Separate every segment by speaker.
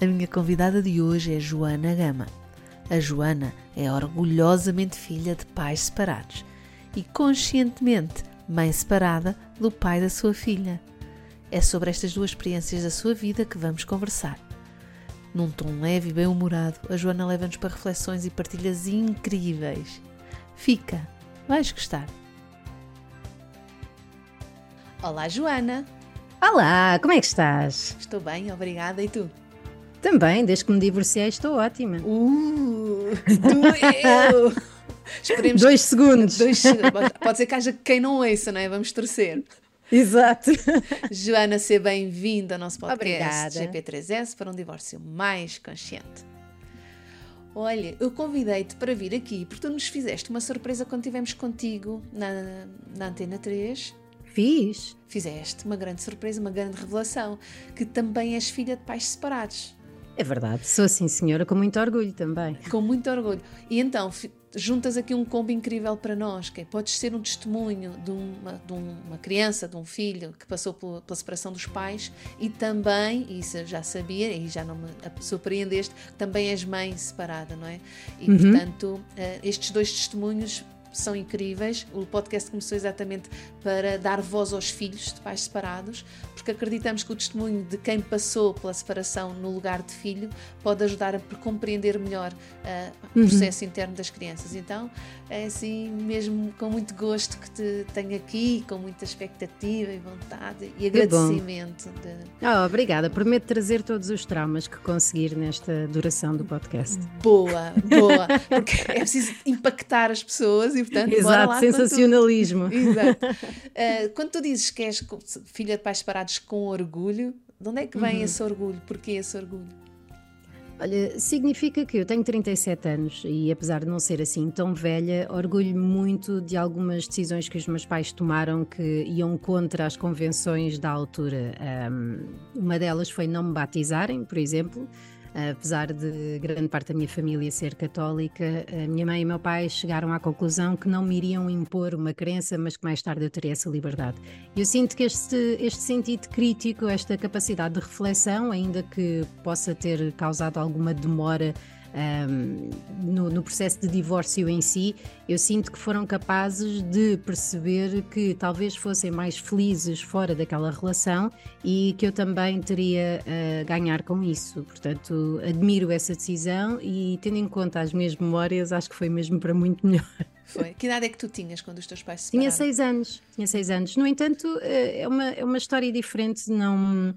Speaker 1: a minha convidada de hoje é Joana Gama. A Joana é orgulhosamente filha de pais separados e conscientemente mãe separada do pai da sua filha. É sobre estas duas experiências da sua vida que vamos conversar. Num tom leve e bem-humorado, a Joana leva-nos para reflexões e partilhas incríveis. Fica, vais gostar. Olá, Joana.
Speaker 2: Olá, como é que estás?
Speaker 1: Estou bem, obrigada. E tu?
Speaker 2: Também, desde que me divorciei, estou ótima.
Speaker 1: Uh, doeu!
Speaker 2: Esperemos dois segundos.
Speaker 1: Dois, pode ser que haja quem não ouça, não é? Vamos torcer.
Speaker 2: Exato.
Speaker 1: Joana, seja bem-vinda ao nosso
Speaker 2: podcast
Speaker 1: Obrigada. GP3S para um divórcio mais consciente. Olha, eu convidei-te para vir aqui porque tu nos fizeste uma surpresa quando estivemos contigo na, na Antena 3.
Speaker 2: Fiz.
Speaker 1: Fizeste uma grande surpresa, uma grande revelação, que também és filha de pais separados.
Speaker 2: É verdade, sou sim, senhora, com muito orgulho também.
Speaker 1: Com muito orgulho. E então, juntas aqui um combo incrível para nós, que é, podes ser um testemunho de uma, de uma criança, de um filho que passou pela, pela separação dos pais e também, isso eu já sabia e já não me surpreendeste, também és mãe separada, não é? E uhum. portanto, eh, estes dois testemunhos são incríveis. O podcast começou exatamente para dar voz aos filhos de pais separados, porque acreditamos que o testemunho de quem passou pela separação no lugar de filho pode ajudar a compreender melhor uh, o uhum. processo uhum. interno das crianças. Então, é assim mesmo com muito gosto que te tenho aqui, com muita expectativa e vontade e agradecimento.
Speaker 2: De... Oh, obrigada. Prometo trazer todos os traumas que conseguir nesta duração do podcast.
Speaker 1: Boa, boa. Porque é preciso impactar as pessoas e, portanto,
Speaker 2: Exato, sensacionalismo.
Speaker 1: Tu... Exato. Uh, quando tu dizes que és filha de pais separados com orgulho, de onde é que vem uhum. esse orgulho? Porquê esse orgulho?
Speaker 2: Olha, significa que eu tenho 37 anos e, apesar de não ser assim tão velha, orgulho muito de algumas decisões que os meus pais tomaram que iam contra as convenções da altura. Um, uma delas foi não me batizarem, por exemplo. Apesar de grande parte da minha família ser católica, a minha mãe e meu pai chegaram à conclusão que não me iriam impor uma crença, mas que mais tarde eu teria essa liberdade. Eu sinto que este, este sentido crítico, esta capacidade de reflexão, ainda que possa ter causado alguma demora um, no, no, processo de divórcio em si, eu sinto que foram capazes de perceber que talvez fossem mais felizes fora daquela relação e que eu também teria a ganhar com isso. Portanto, admiro essa decisão e, tendo em conta as minhas memórias, acho que foi mesmo para muito melhor.
Speaker 1: Foi. Que idade é que tu tinhas quando os teus pais se
Speaker 2: separaram? Tinha seis anos. Tinha seis anos. No entanto, eh, é uma, é uma história diferente. Não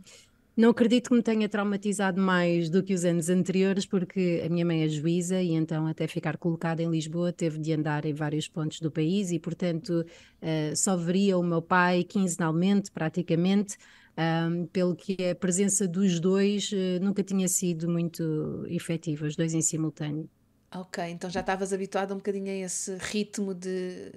Speaker 2: não acredito que me tenha traumatizado mais do que os anos anteriores, porque a minha mãe é juíza e então, até ficar colocada em Lisboa, teve de andar em vários pontos do país e, portanto, uh, só veria o meu pai quinzenalmente, praticamente. Um, pelo que a presença dos dois uh, nunca tinha sido muito efetiva, os dois em simultâneo.
Speaker 1: Ok, então já estavas habituado um bocadinho a esse ritmo de.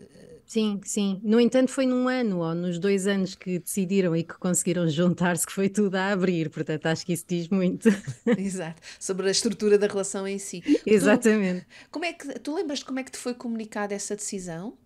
Speaker 2: Sim, sim. No entanto, foi num ano ou nos dois anos que decidiram e que conseguiram juntar-se que foi tudo a abrir, portanto acho que isso diz muito.
Speaker 1: Exato, sobre a estrutura da relação em si.
Speaker 2: Exatamente.
Speaker 1: Tu, como é que, tu lembras de como é que te foi comunicada essa decisão?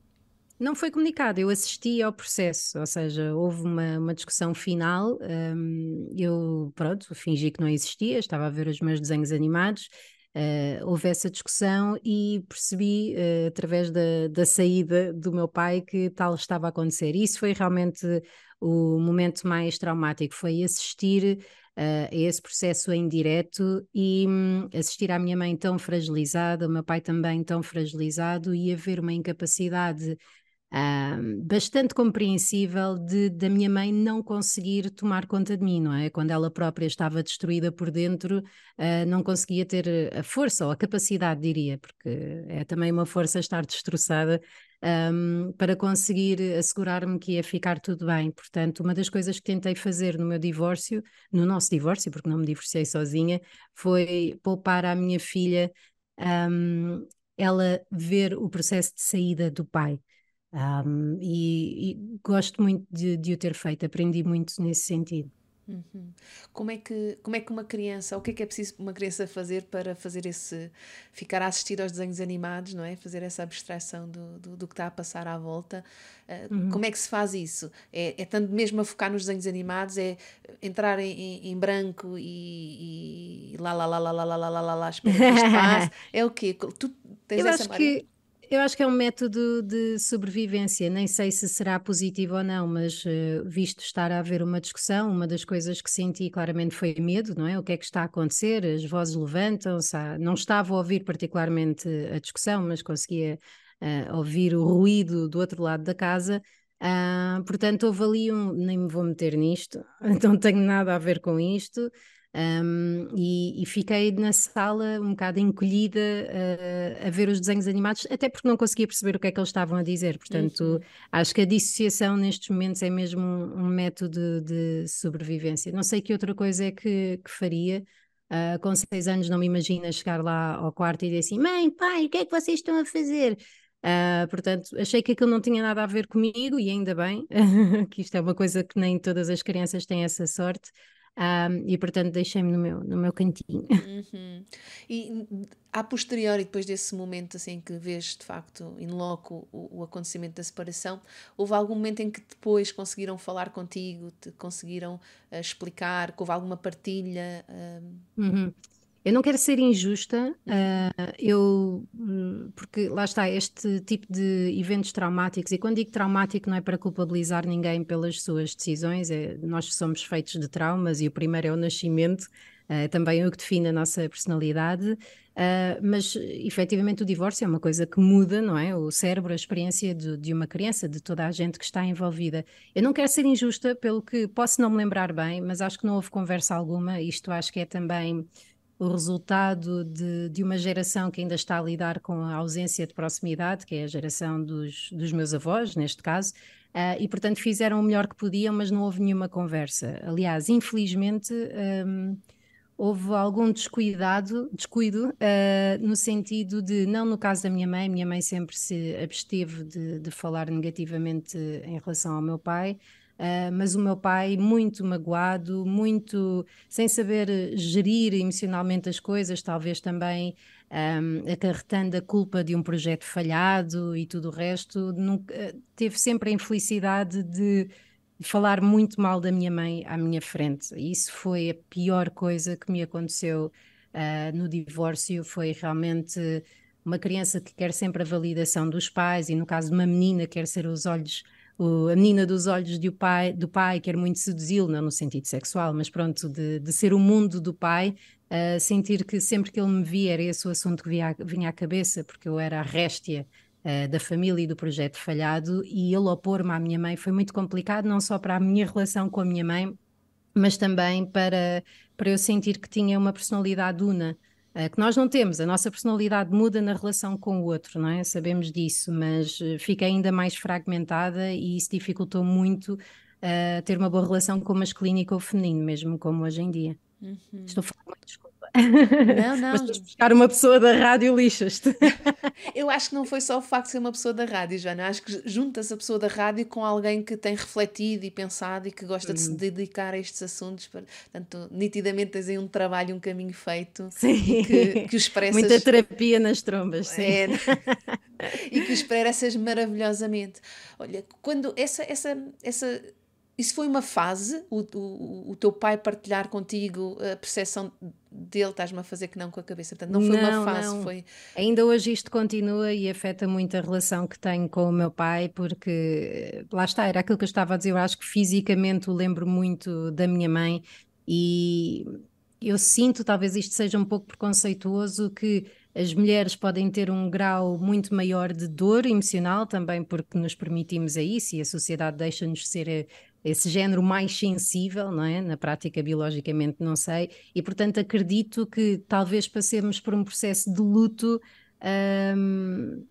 Speaker 2: Não foi comunicado, eu assisti ao processo, ou seja, houve uma, uma discussão final, um, eu, pronto, fingi que não existia, estava a ver os meus desenhos animados, Uh, houve essa discussão e percebi, uh, através da, da, saída do meu pai, que tal estava a acontecer. Isso foi realmente o momento mais traumático, foi assistir uh, esse processo em direto e um, assistir à minha mãe tão fragilizada, o meu pai também tão fragilizado e haver uma incapacidade bastante compreensível de, da minha mãe não conseguir tomar conta de mim, não é? Quando ela própria estava destruída por dentro, uh, não conseguia ter a força ou a capacidade, diria, porque é também uma força estar destroçada, um, para conseguir assegurar-me que ia ficar tudo bem. Portanto, uma das coisas que tentei fazer no meu divórcio, no nosso divórcio, porque não me divorciei sozinha, foi poupar à minha filha um, ela ver o processo de saída do pai. Um, e, e, gosto muito de, de o ter feito, aprendi muito nesse sentido.
Speaker 1: Uhum. Como, é que, como é que uma criança, o que é que é preciso uma criança fazer para fazer esse, ficar a assistir aos desenhos animados, não é? Fazer essa abstração do, do, do que está a passar à volta. Uh, uhum. Como é que se faz isso? É, é tanto mesmo a focar nos desenhos animados, é entrar em, em, em branco e, e, lá, lá, lá, lá, lá, lá, lá, lá, lá, espera que isto passe. É o quê? Tu tens
Speaker 2: Eu
Speaker 1: essa
Speaker 2: acho que eu acho que é um método de sobrevivência, nem sei se será positivo ou não, mas uh, visto estar a haver uma discussão, uma das coisas que senti claramente foi medo, não é? O que é que está a acontecer? As vozes levantam-se, não estava a ouvir particularmente a discussão, mas conseguia uh, ouvir o ruído do outro lado da casa. Uh, portanto, houve ali um, nem me vou meter nisto, não tenho nada a ver com isto. Um, e, e, fiquei na sala um bocado encolhida uh, a ver os desenhos animados, até porque não conseguia perceber o que é que eles estavam a dizer. Portanto, uhum. acho que a dissociação nestes momentos é mesmo um, um, método de sobrevivência. Não sei que outra coisa é que, que faria. Uh, com seis anos não me imagina chegar lá ao quarto e dizer assim, mãe, pai, o que é que vocês estão a fazer? Uh, portanto, achei que aquilo não tinha nada a ver comigo e ainda bem, que isto é uma coisa que nem todas as crianças têm essa sorte. Um, e portanto deixei-me no meu, no meu cantinho.
Speaker 1: Uhum. E a posteriori, depois desse momento assim que vês de facto in loco o, o, acontecimento da separação, houve algum momento em que depois conseguiram falar contigo, te conseguiram uh, explicar, houve alguma partilha?
Speaker 2: Uh... Uhum. Eu não quero ser injusta, uh, eu, porque lá está, este tipo de eventos traumáticos, e quando digo traumático não é para culpabilizar ninguém pelas suas decisões, é, nós somos feitos de traumas e o primeiro é o nascimento, uh, também é o que define a nossa personalidade, uh, mas efetivamente o divórcio é uma coisa que muda, não é? O cérebro, a experiência de, de, uma criança, de toda a gente que está envolvida. Eu não quero ser injusta pelo que posso não me lembrar bem, mas acho que não houve conversa alguma, isto acho que é também o resultado de, de, uma geração que ainda está a lidar com a ausência de proximidade, que é a geração dos, dos meus avós, neste caso, uh, e portanto fizeram o melhor que podiam, mas não houve nenhuma conversa. Aliás, infelizmente. Um, houve algum descuidado, descuido, uh, no sentido de, não no caso da minha mãe, minha mãe sempre se absteve de, de falar negativamente em relação ao meu pai, Uh, mas o meu pai muito magoado, muito sem saber gerir emocionalmente as coisas, talvez também um, acarretando a culpa de um projeto falhado e tudo o resto, nunca, teve sempre a infelicidade de falar muito mal da minha mãe à minha frente. Isso foi a pior coisa que me aconteceu uh, no divórcio, foi realmente uma criança que quer sempre a validação dos pais e no caso de uma menina quer ser os olhos o, a menina dos olhos do pai, do pai quer muito seduzi-lo, não no sentido sexual, mas pronto, de, de ser o mundo do pai, uh, sentir que sempre que ele me via era esse o assunto que vinha, vinha à cabeça, porque eu era a réstia uh, da família e do projeto falhado, e ele opor-me à minha mãe foi muito complicado, não só para a minha relação com a minha mãe, mas também para, para eu sentir que tinha uma personalidade una. Eh, que nós não temos. A nossa personalidade muda na relação com o outro, não é? Sabemos disso, mas eh, fica ainda mais fragmentada e isso dificultou muito uh, ter uma boa relação com o masculino e com o feminino, mesmo como hoje em dia. Uhum. Estou a falar muito, desculpa.
Speaker 1: Não, não.
Speaker 2: Mas buscar uma pessoa da rádio lixas-te.
Speaker 1: Eu acho que não foi só o facto de ser uma pessoa da rádio, Joana. Acho que junta-se a pessoa da rádio com alguém que tem refletido e pensado e que gosta de se uhum. dedicar a estes assuntos. Portanto, nitidamente tens aí um trabalho, um caminho feito.
Speaker 2: Sim.
Speaker 1: Que, que expressas...
Speaker 2: Muita terapia nas trombas, sim. É,
Speaker 1: e que expressas maravilhosamente. Olha, quando essa, essa, essa isso foi uma fase, o, o, o teu pai partilhar contigo a percepção dele, estás-me a fazer que não com a cabeça. Portanto, não foi não, uma fase, não. foi.
Speaker 2: Ainda hoje isto continua e afeta muito a relação que tenho com o meu pai, porque lá está, era aquilo que eu estava a dizer. Eu acho que fisicamente o lembro muito da minha mãe e eu sinto, talvez isto seja um pouco preconceituoso, que as mulheres podem ter um grau muito maior de dor emocional também porque nos permitimos a isso e a sociedade deixa-nos ser esse género mais sensível, não é? Na prática, biologicamente, não sei, e portanto acredito que talvez passemos por um processo de luto um,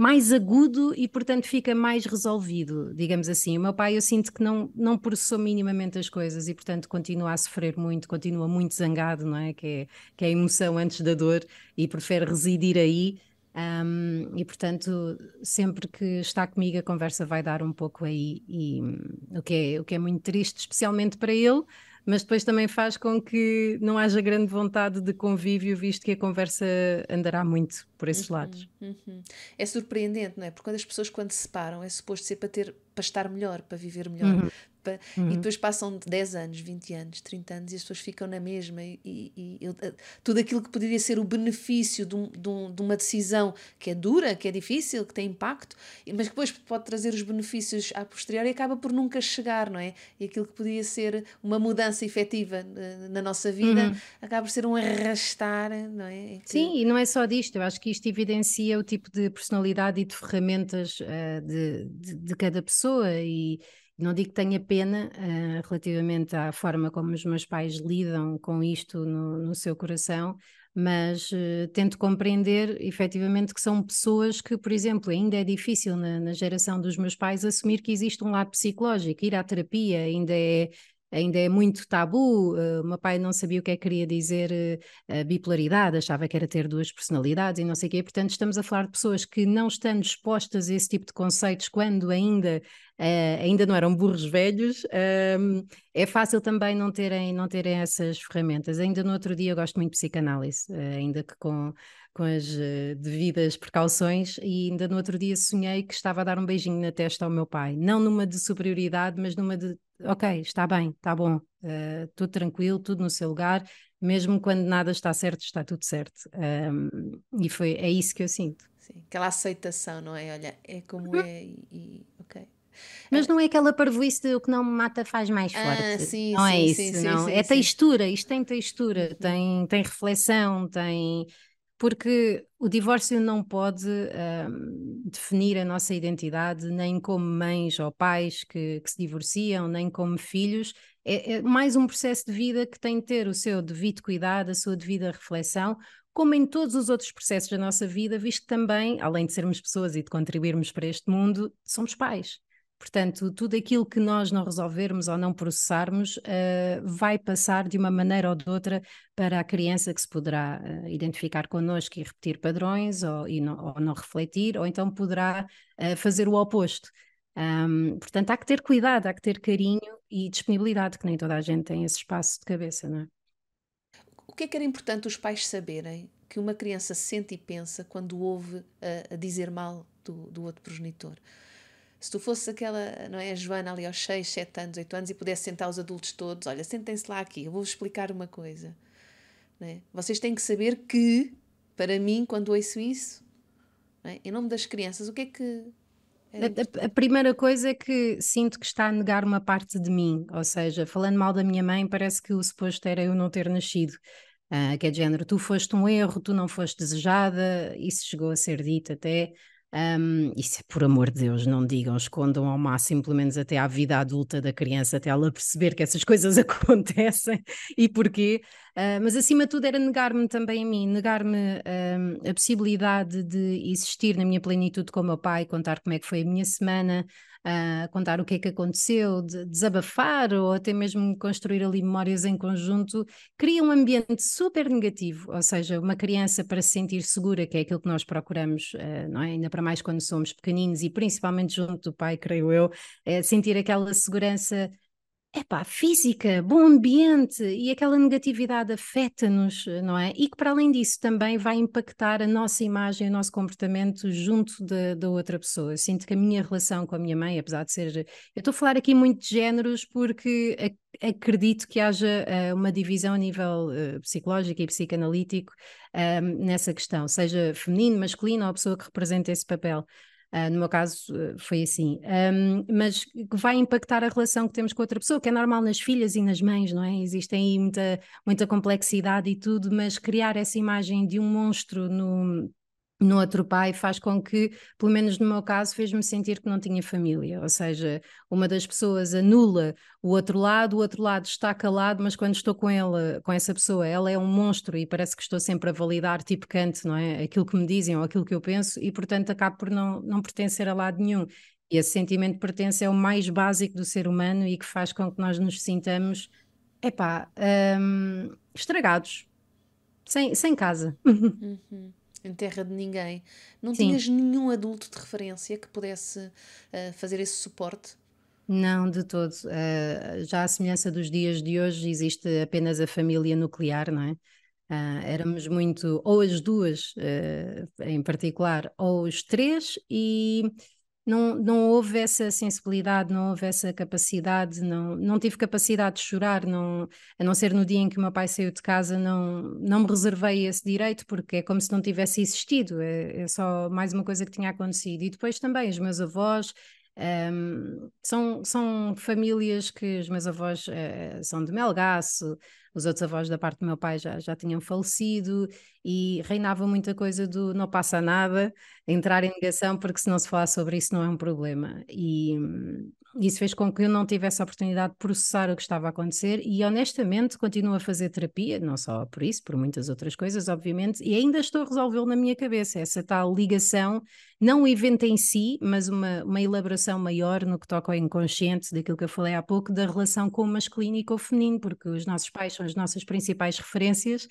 Speaker 2: mais agudo e, portanto, fica mais resolvido, digamos assim. O meu pai, eu sinto que não, não processou minimamente as coisas e, portanto, continua a sofrer muito, continua muito zangado, não é? Que é, que é a emoção antes da dor e prefere residir aí. Um, e portanto, sempre que está comigo, a conversa vai dar um pouco aí, e, o, que é, o que é muito triste, especialmente para ele, mas depois também faz com que não haja grande vontade de convívio, visto que a conversa andará muito por esses uhum, lados.
Speaker 1: Uhum. É surpreendente, não é? Porque quando as pessoas quando se separam é suposto ser para ter para estar melhor, para viver melhor, uhum uhum. e depois passam 10 anos, 20 anos, 30 anos e as pessoas ficam na mesma e, e, e eh, tudo aquilo que poderia ser o benefício de, um, de, um, de, uma decisão que é dura, que é difícil, que tem impacto, mas que depois pode trazer os benefícios a posteriori e acaba por nunca chegar, não é? E aquilo que podia ser uma mudança efetiva na, na nossa vida uhum. acaba por ser um arrastar, não é?
Speaker 2: Que... Sim, e não é só disto, eu acho que isto evidencia o tipo de personalidade e de ferramentas uh, de, de, de cada pessoa e não digo que tenha pena uh, relativamente à forma como os meus pais lidam com isto no, no seu coração, mas uh, tento compreender efetivamente que são pessoas que, por exemplo, ainda é difícil na, na, geração dos meus pais assumir que existe um lado psicológico, ir à terapia ainda é ainda é muito tabu. Uh, o meu pai não sabia o que é que queria dizer uh, bipolaridade, achava que era ter duas personalidades e não sei o quê. Portanto, estamos a falar de pessoas que não estão dispostas a esse tipo de conceitos quando ainda, uh, ainda não eram burros velhos. Uh, é fácil também não terem, não terem essas ferramentas. Ainda no outro dia eu gosto muito de psicanálise, ainda que com com as uh, devidas precauções, e ainda no outro dia sonhei que estava a dar um beijinho na testa ao meu pai, não numa de superioridade, mas numa de ok, está bem, está bom, uh, tudo tranquilo, tudo no seu lugar, mesmo quando nada está certo, está tudo certo. Um, e foi, é isso que eu sinto.
Speaker 1: Sim, aquela aceitação, não é? Olha, é como uhum. é e, e ok.
Speaker 2: Mas não é aquela parvoíce de o que não me mata faz mais ah, forte. Ah, sim, não sim, é isso, sim, não. É textura, isto tem textura, uhum. tem, tem reflexão, tem porque o divórcio não pode um, definir a nossa identidade nem como mães ou pais que, que se divorciam, nem como filhos. É, é, mais um processo de vida que tem de ter o seu devido cuidado, a sua devida reflexão, como em todos os outros processos da nossa vida, visto que também, além de sermos pessoas e de contribuirmos para este mundo, somos pais. Portanto, tudo aquilo que nós não resolvermos ou não processarmos uh, vai passar de uma maneira ou de outra para a criança que se poderá uh, identificar connosco e repetir padrões ou, não, ou não, refletir, ou então poderá uh, fazer o oposto. Um, portanto, há que ter cuidado, há que ter carinho e disponibilidade, que nem toda a gente tem esse espaço de cabeça, não é?
Speaker 1: O que é que era importante os pais saberem que uma criança sente e pensa quando ouve a dizer mal do, do outro progenitor? Se tu fosses aquela, não é, a Joana ali aos 6, 7 anos, 8 anos e pudesse sentar os adultos todos, olha, sentem-se lá aqui, eu vou-vos explicar uma coisa. É? Vocês têm que saber que, para mim, quando ouço isso, é? em nome das crianças, o que é que.
Speaker 2: A, a, a, primeira coisa é que sinto que está a negar uma parte de mim, ou seja, falando mal da minha mãe, parece que o suposto era eu não ter nascido. Uh, que é de género, tu foste um erro, tu não foste desejada, isso chegou a ser dito até. Um, isso é por amor de Deus, não digam, escondam ao máximo, pelo menos até à vida adulta da criança, até ela perceber que essas coisas acontecem e porquê. Uh, mas acima de tudo era negar-me também a mim, negar-me um, a possibilidade de existir na minha plenitude com o meu pai, contar como é que foi a minha semana, uh, contar o que é que aconteceu, de, desabafar ou até mesmo construir ali memórias em conjunto, cria um ambiente super negativo, ou seja, uma criança para se sentir segura, que é aquilo que nós procuramos, uh, não é? ainda para mais quando somos pequeninos e principalmente junto do pai, creio eu, é sentir aquela segurança epá, física, bom ambiente e aquela negatividade afeta-nos, não é? E que para além disso também vai impactar a nossa imagem, o nosso comportamento junto da outra pessoa. Eu sinto que a minha relação com a minha mãe, apesar de ser. Eu estou a falar aqui muito de géneros porque acredito que haja uh, uma divisão a nível uh, psicológico e psicanalítico uh, nessa questão, seja feminino, masculino ou a pessoa que representa esse papel. Uh, no meu caso uh, foi assim, um, mas que vai impactar a relação que temos com outra pessoa, que é normal nas filhas e nas mães, não é? Existem aí muita, muita complexidade e tudo, mas criar essa imagem de um monstro no, no outro pai faz com que, pelo menos no meu caso, fez-me sentir que não tinha família. Ou seja, uma das pessoas anula o outro lado, o outro lado está calado, mas quando estou com ela, com essa pessoa, ela é um monstro e parece que estou sempre a validar, tipo Kant, não é? Aquilo que me dizem ou aquilo que eu penso, e portanto acabo por não, não pertencer a lado nenhum. E esse sentimento de pertença é o mais básico do ser humano e que faz com que nós nos sintamos, epá, hum, estragados, sem, sem casa.
Speaker 1: Uhum em terra de ninguém, não Sim. tinhas nenhum adulto de referência que pudesse uh, fazer esse suporte?
Speaker 2: Não, de todo. Uh, já à semelhança dos dias de hoje, existe apenas a família nuclear, não é? Uh, éramos muito, ou as duas em particular, ou os três, e não, não houve essa sensibilidade, não houve essa capacidade, não, não tive capacidade de chorar, não, a não ser no dia em que o meu pai saiu de casa, não, não me reservei esse direito, porque é como se não tivesse existido, é, é só mais uma coisa que tinha acontecido. E depois também os meus avós, um, são, são famílias que os meus avós uh, são de Melgaço, os outros avós da parte do meu pai já, já tinham falecido e reinava muita coisa do não passa nada, entrar em negação, porque se não se falar sobre isso não é um problema. E hum, isso fez com que eu não tivesse a oportunidade de processar o que estava a acontecer e honestamente continuo a fazer terapia, não só por isso, por muitas outras coisas, obviamente, e ainda estou a resolvê-lo na minha cabeça, essa tal ligação, não o evento em si, mas uma, uma elaboração maior no que toca ao inconsciente, daquilo que eu falei há pouco, da relação com o masculino e com o feminino, porque os nossos pais são as nossas principais referências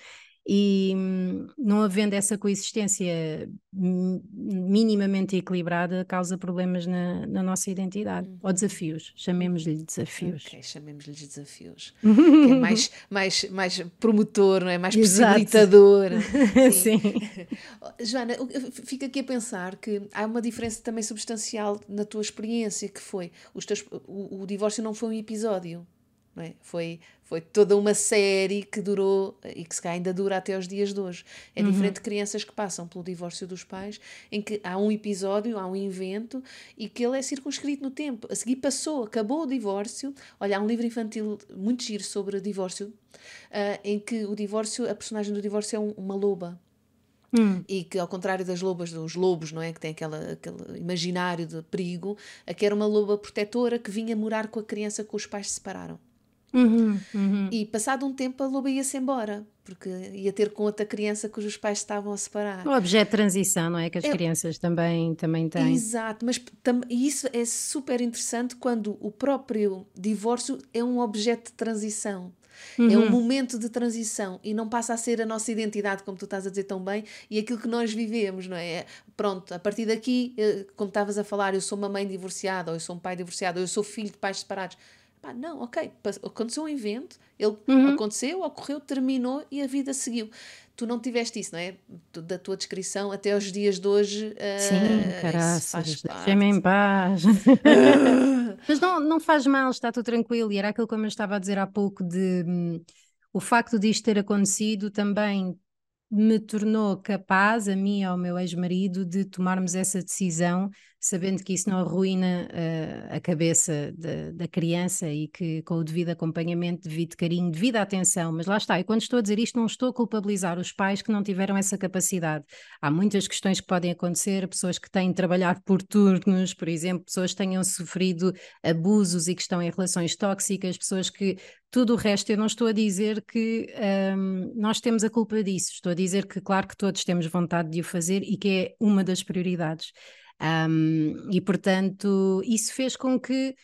Speaker 2: e hum, não havendo essa coexistência minimamente equilibrada causa problemas na, na nossa identidade uhum. ou desafios, chamemos-lhe desafios.
Speaker 1: Ok, chamemos-lhe desafios. é mais, mais, mais promotor, não é? Mais possibilitador. Sim. Sim. Joana, fica aqui a pensar que há uma diferença também substancial na tua experiência, que foi teus, o, o divórcio não foi um episódio. É? Foi, foi toda uma série que durou e que se ainda dura até os dias de hoje. É uhum. diferente de crianças que passam pelo divórcio dos pais, em que há um episódio, há um evento e que ele é circunscrito no tempo. A seguir passou, acabou o divórcio. Olha, há um livro infantil muito giro sobre divórcio, uh, em que o divórcio, a personagem do divórcio é um, uma loba. Hum. E que, ao contrário das lobas, dos lobos, não é? Que tem aquela, aquele imaginário de perigo, aqui era uma loba protetora que vinha morar com a criança que os pais se separaram. Uhum, uhum. E passado um tempo a loba ia-se embora, porque ia ter com outra criança cujos pais estavam a separar.
Speaker 2: O objeto de transição, não é? Que as é, crianças também, também têm.
Speaker 1: Exato, mas tam, isso é super interessante quando o próprio divórcio é um objeto de transição. Uhum. É um uhum. momento de transição e não passa a ser a nossa identidade, como tu estás a dizer tão bem, e aquilo que nós vivemos, não é? Pronto, a partir daqui, eh, como estavas a falar, eu sou uma mãe divorciada, ou eu sou um pai divorciado, ou eu sou filho de pais separados Pá, não, ok, aconteceu um evento, ele uhum. aconteceu, ocorreu, terminou e a vida seguiu. Tu não tiveste isso, não é? Da tua descrição até os dias de hoje. Uh, Sim,
Speaker 2: caraças, deixem-me em paz. Mas não, não faz mal, está tudo tranquilo. E era aquilo como eu estava a dizer há pouco de hum, o facto disto ter acontecido também me tornou capaz, a mim e ao meu ex-marido, de tomarmos essa decisão sabendo que isso não arruína uh, a cabeça de, da criança e que com o devido acompanhamento, devido carinho, devido atenção, mas lá está, e quando estou a dizer isto não estou a culpabilizar os pais que não tiveram essa capacidade. Há muitas questões que podem acontecer, pessoas que têm de trabalhar por turnos, por exemplo, pessoas que tenham sofrido abusos e que estão em relações tóxicas, pessoas que tudo o resto, eu não estou a dizer que um, nós temos a culpa disso, estou a dizer que, claro, que todos temos vontade de o fazer e que é uma das prioridades. Um, e portanto, isso fez com que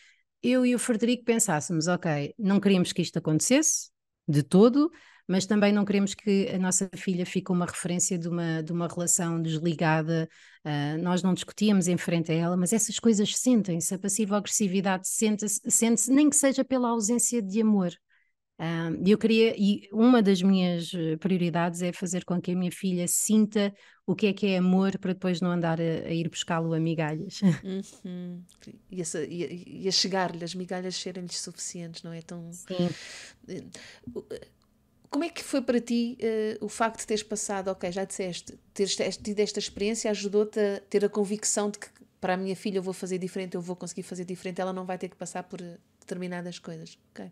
Speaker 2: eu e o Frederico pensássemos: ok, não queríamos que isto acontecesse de todo, mas também não queremos que a nossa filha fique uma referência de uma, de uma relação desligada. Uh, nós não discutíamos em frente a ela, mas essas coisas sentem-se. A passiva agressividade sente-se, sente nem que seja pela ausência de amor. E eu queria, e uma das minhas eh, prioridades é fazer com que a minha filha sinta o que é que é amor para depois não andar a, a ir buscá-lo a migalhas.
Speaker 1: Uhum. E, a, e a chegar-lhe, as migalhas serem-lhes suficientes, não é? Tão... Sim. Eh, como é que foi para ti uh, o facto de teres passado, ok, já disseste, teres, teres tido esta experiência ajudou-te a ter a convicção de que para a minha filha eu vou fazer diferente, eu vou conseguir fazer diferente, ela não vai ter que passar por determinadas coisas, ok?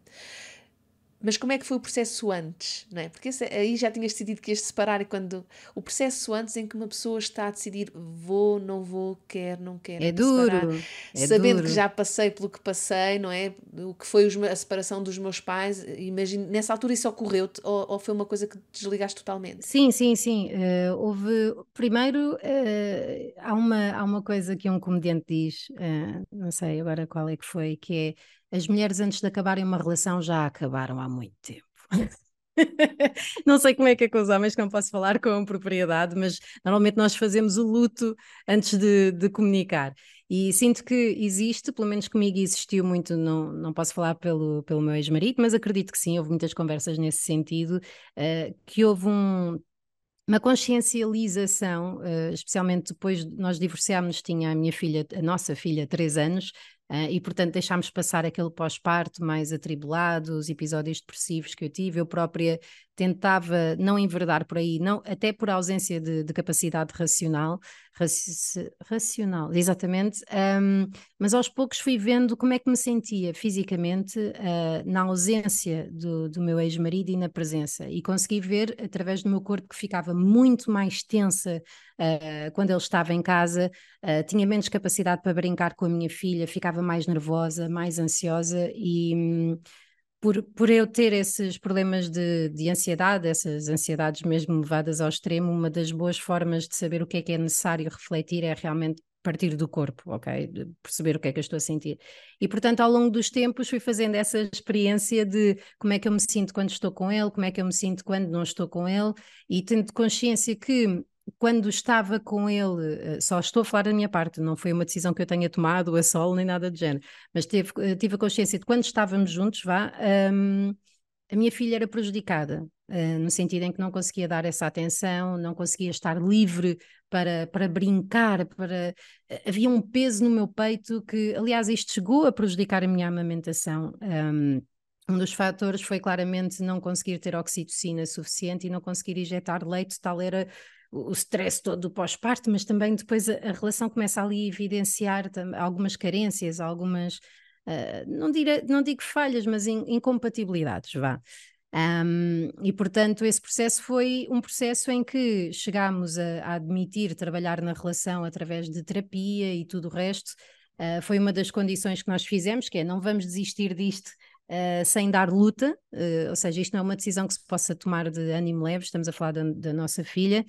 Speaker 1: Mas como é que foi o processo antes, não é? Porque esse, aí já tinhas decidido que ias separar e quando o processo antes em que uma pessoa está a decidir vou, não vou, quer, não quer.
Speaker 2: É duro.
Speaker 1: É sabendo
Speaker 2: duro.
Speaker 1: que já passei pelo que passei, não é? O que foi a separação dos meus pais, imagino, nessa altura isso ocorreu-te ou, ou, foi uma coisa que desligaste totalmente?
Speaker 2: Sim, sim, sim. Uh, houve, primeiro, uh, há, uma, há uma coisa que um comediante diz, uh, não sei agora qual é que foi, que é as mulheres antes de acabarem uma relação já acabaram há muito tempo. não sei como é que é com os homens, que não posso falar com propriedade, mas normalmente nós fazemos o luto antes de, de comunicar. E sinto que existe, pelo menos comigo existiu muito, não, não posso falar pelo, pelo meu ex-marido, mas acredito que sim, houve muitas conversas nesse sentido, uh, que houve um, uma consciencialização, uh, especialmente depois de nós divorciámos, tinha a minha filha, a nossa filha, três anos, Uh, e, portanto, deixámos passar aquele pós-parto mais atribulado, os episódios depressivos que eu tive. Eu própria tentava não enverdar por aí, não, até por ausência de, de capacidade racional, raci racional, exatamente, um, mas aos poucos fui vendo como é que me sentia fisicamente uh, na ausência do, do meu ex-marido e na presença, e consegui ver através do meu corpo que ficava muito mais tensa uh, quando ele estava em casa, uh, tinha menos capacidade para brincar com a minha filha, ficava mais nervosa, mais ansiosa e. Um, por, por eu ter esses problemas de, de ansiedade, essas ansiedades mesmo levadas ao extremo, uma das boas formas de saber o que é que é necessário refletir é realmente partir do corpo, ok? De perceber o que é que eu estou a sentir. E, portanto, ao longo dos tempos fui fazendo essa experiência de como é que eu me sinto quando estou com ele, como é que eu me sinto quando não estou com ele, e tendo consciência que quando estava com ele, eh, só estou a falar da minha parte, não foi uma decisão que eu tenha tomado a solo nem nada do género, mas teve, eh, tive a consciência de quando estávamos juntos, vá, um, a minha filha era prejudicada, uh, no sentido em que não conseguia dar essa atenção, não conseguia estar livre para, para brincar, para havia um peso no meu peito que, aliás, isto chegou a prejudicar a minha amamentação. Um, um dos fatores foi claramente não conseguir ter oxitocina suficiente e não conseguir injetar leite, tal era o stress todo do pós-parto, mas também depois a, a, relação começa ali a evidenciar algumas carências, algumas, uh, não, dire, não digo falhas, mas in, incompatibilidades, vá. Um, e portanto, esse processo foi um processo em que chegámos a, a, admitir trabalhar na relação através de terapia e tudo o resto. Uh, foi uma das condições que nós fizemos, que é não vamos desistir disto Uh, sem dar luta, uh, ou seja, isto não é uma decisão que se possa tomar de ânimo leve, estamos a falar da, da nossa filha,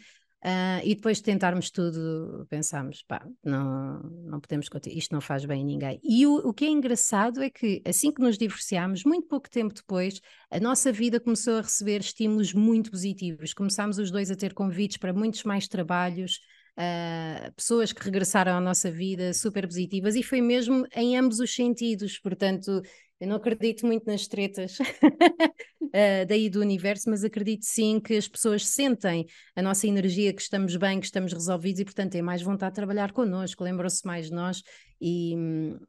Speaker 2: Uh, e depois de tentarmos tudo, pensámos, pá, não, não podemos continuar, isto não faz bem a ninguém. E o, o que é engraçado é que assim que nos divorciámos, muito pouco tempo depois, a nossa vida começou a receber estímulos muito positivos. Começámos os dois a ter convites para muitos mais trabalhos, uh, pessoas que regressaram à nossa vida super positivas, e foi mesmo em ambos os sentidos. Portanto, eu não acredito muito nas tretas uh, daí do universo, mas acredito sim que as pessoas sentem a nossa energia, que estamos bem, que estamos resolvidos e, portanto, têm mais vontade de trabalhar connosco, lembram-se mais de nós e,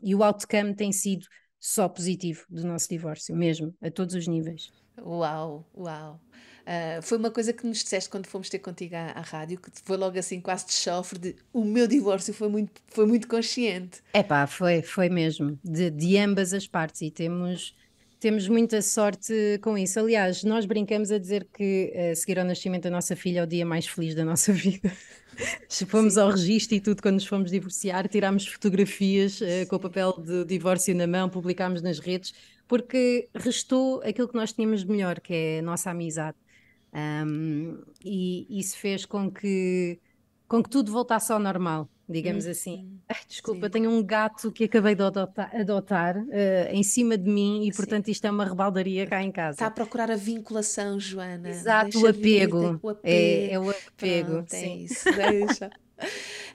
Speaker 2: e o outcome tem sido só positivo do nosso divórcio, mesmo, a todos os níveis.
Speaker 1: Uau, uau. Uh, foi uma coisa que nos disseste quando fomos ter contigo à, à, rádio, que foi logo assim quase de chofre, de o meu divórcio foi muito, foi muito consciente.
Speaker 2: É pá, foi, foi mesmo, de, de ambas as partes e temos, temos muita sorte com isso. Aliás, nós brincamos a dizer que uh, seguir ao nascimento da nossa filha é o dia mais feliz da nossa vida. Fomos Sim. ao registro e tudo quando nos fomos divorciar, tirámos fotografias uh, com o papel de divórcio na mão, publicámos nas redes, porque restou aquilo que nós tínhamos de melhor, que é a nossa amizade. Um, e isso fez com que, com que tudo voltasse ao normal, digamos hum, assim. Ai, desculpa, sim. tenho um gato que acabei de adotar, adotar uh, em cima de mim e, sim. portanto, isto é uma rebaldaria cá em casa.
Speaker 1: Está a procurar a vinculação, Joana.
Speaker 2: Exato, o apego. o apego. É, é, o apego. Pronto, é
Speaker 1: sim. isso, deixa. Uh,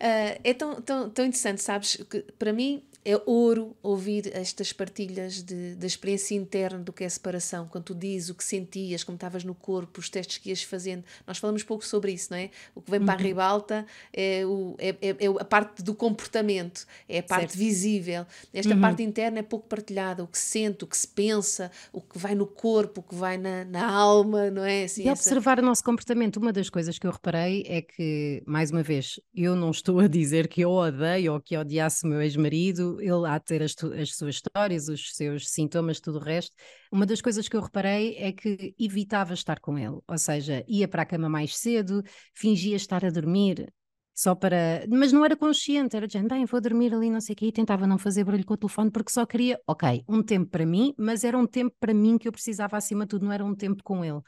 Speaker 1: é tão, tão, tão interessante, sabes? Que para mim é ouro ouvir estas partilhas de, da experiência interna do que é separação, quando tu dizes o que sentias, como estavas no corpo, os testes que ias fazendo. Nós falamos pouco sobre isso, não é? O que vem uhum. para a uhum. ribalta é, o, é, é, é, a parte do comportamento, é a parte certo. visível. Esta uhum. parte interna é pouco partilhada, o que se sente, o que se pensa, o que vai no corpo, o que vai na, na alma, não é?
Speaker 2: Assim, e essa... observar o nosso comportamento, uma das coisas que eu reparei é que, mais uma vez, eu não estou a dizer que eu odeio ou que odiasse o meu ex-marido ele a ter as, as, suas histórias, os seus sintomas, tudo o resto, uma das coisas que eu reparei é que evitava estar com ele, ou seja, ia para a cama mais cedo, fingia estar a dormir, só para. Mas não era consciente, era dizendo, bem, vou dormir ali, não sei o quê, e tentava não fazer barulho com o telefone porque só queria, ok, um tempo para mim, mas era um tempo para mim que eu precisava acima de tudo, não era um tempo com ele.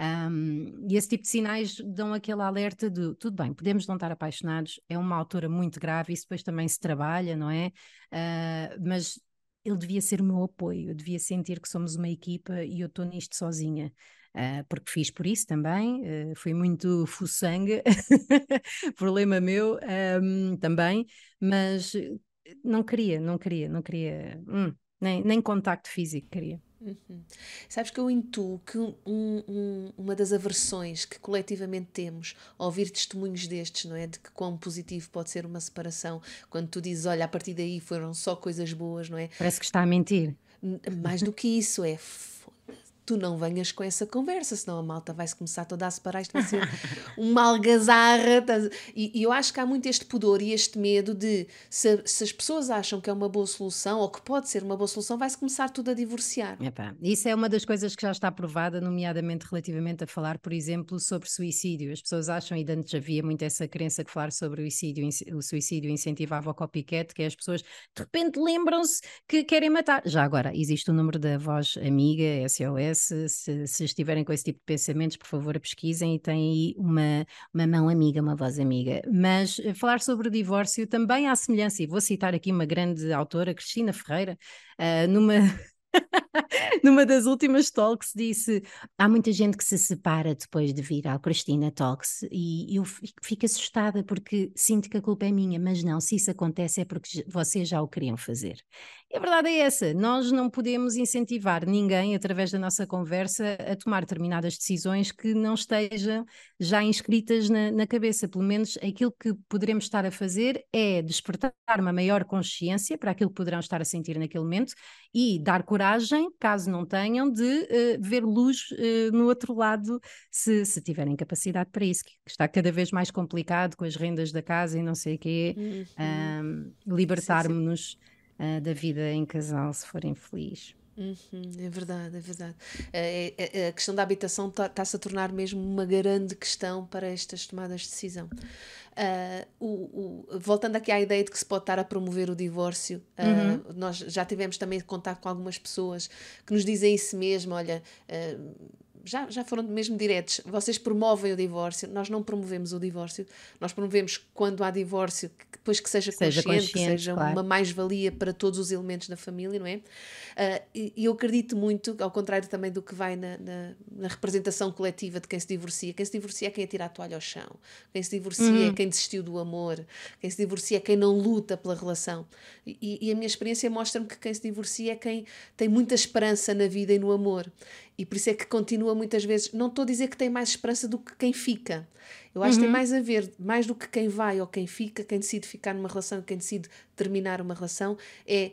Speaker 2: Um, e esse tipo de sinais dão aquele alerta de tudo bem, podemos não estar apaixonados, é uma altura muito grave, isso depois também se trabalha, não é? Uh, mas ele devia ser o meu apoio, eu devia sentir que somos uma equipa e eu estou nisto sozinha. Uh, porque fiz por isso também, uh, fui muito fuçanga, problema meu um, também, mas não queria, não queria, não queria, hum, nem, nem contacto físico queria.
Speaker 1: Uhum. Sabes que eu intuo que um, um, uma das aversões que coletivamente temos ao ouvir testemunhos destes, não é? De que quão positivo pode ser uma separação, quando tu dizes, olha, a partir daí foram só coisas boas, não é?
Speaker 2: Parece que está a mentir.
Speaker 1: Mais do que isso, é tu não venhas com essa conversa, senão a malta vai-se começar toda a separar, isto vai ser uma algazarra. E, e, eu acho que há muito este pudor e este medo de, se, se, as pessoas acham que é uma boa solução, ou que pode ser uma boa solução, vai-se começar tudo a divorciar.
Speaker 2: Epá, isso é uma das coisas que já está provada, nomeadamente relativamente a falar, por exemplo, sobre suicídio. As pessoas acham, e antes havia muito essa crença que falar sobre o suicídio, o suicídio incentivava o copycat, que é as pessoas de repente lembram-se que querem matar. Já agora, existe o número da voz amiga, SOS, se, se, se, estiverem com esse tipo de pensamentos, por favor, pesquisem e têm aí uma, uma mão amiga, uma voz amiga. Mas eh, falar sobre o divórcio também há semelhança, e vou citar aqui uma grande autora, Cristina Ferreira, uh, numa. Numa das últimas talks disse: há muita gente que se separa depois de vir ao Cristina Talks e eu fico assustada porque sinto que a culpa é minha, mas não, se isso acontece é porque vocês já o queriam fazer. E a verdade é essa: nós não podemos incentivar ninguém, através da nossa conversa, a tomar determinadas decisões que não estejam já inscritas na, na cabeça. Pelo menos aquilo que poderemos estar a fazer é despertar uma maior consciência para aquilo que poderão estar a sentir naquele momento e dar coragem, caso não tenham, de uh, ver luz uh, no outro lado, se, se tiverem capacidade para isso, que está cada vez mais complicado com as rendas da casa e não sei o quê, uhum. libertarmos-nos uh, da vida em casal se forem felizes.
Speaker 1: Uhum, é verdade, é verdade. É, é, a questão da habitação está-se a tornar mesmo uma grande questão para estas tomadas de decisão. Uh, o, o, voltando aqui à ideia de que se pode estar a promover o divórcio, uh, uhum. nós já tivemos também contato com algumas pessoas que nos dizem isso mesmo: olha. Uh, já, já foram mesmo diretos, vocês promovem o divórcio, nós não promovemos o divórcio, nós promovemos quando há divórcio, que depois que seja, seja consciente, que seja claro. uma mais-valia para todos os elementos da família, não é? Uh, e, e, eu acredito muito, ao contrário também do que vai na, na, na, representação coletiva de quem se divorcia, quem se divorcia é quem atira a toalha ao chão, quem se divorcia é uhum. é quem desistiu do amor, quem se divorcia é quem não luta pela relação. E, e a minha experiência mostra-me que quem se divorcia é quem tem muita esperança na vida e no amor. E por isso é que continua muitas vezes. Não estou a dizer que tem mais esperança do que quem fica. Eu acho uhum. que tem uhum. mais a ver, mais do que quem vai ou quem fica, quem decide ficar numa relação, quem decide terminar uma relação, é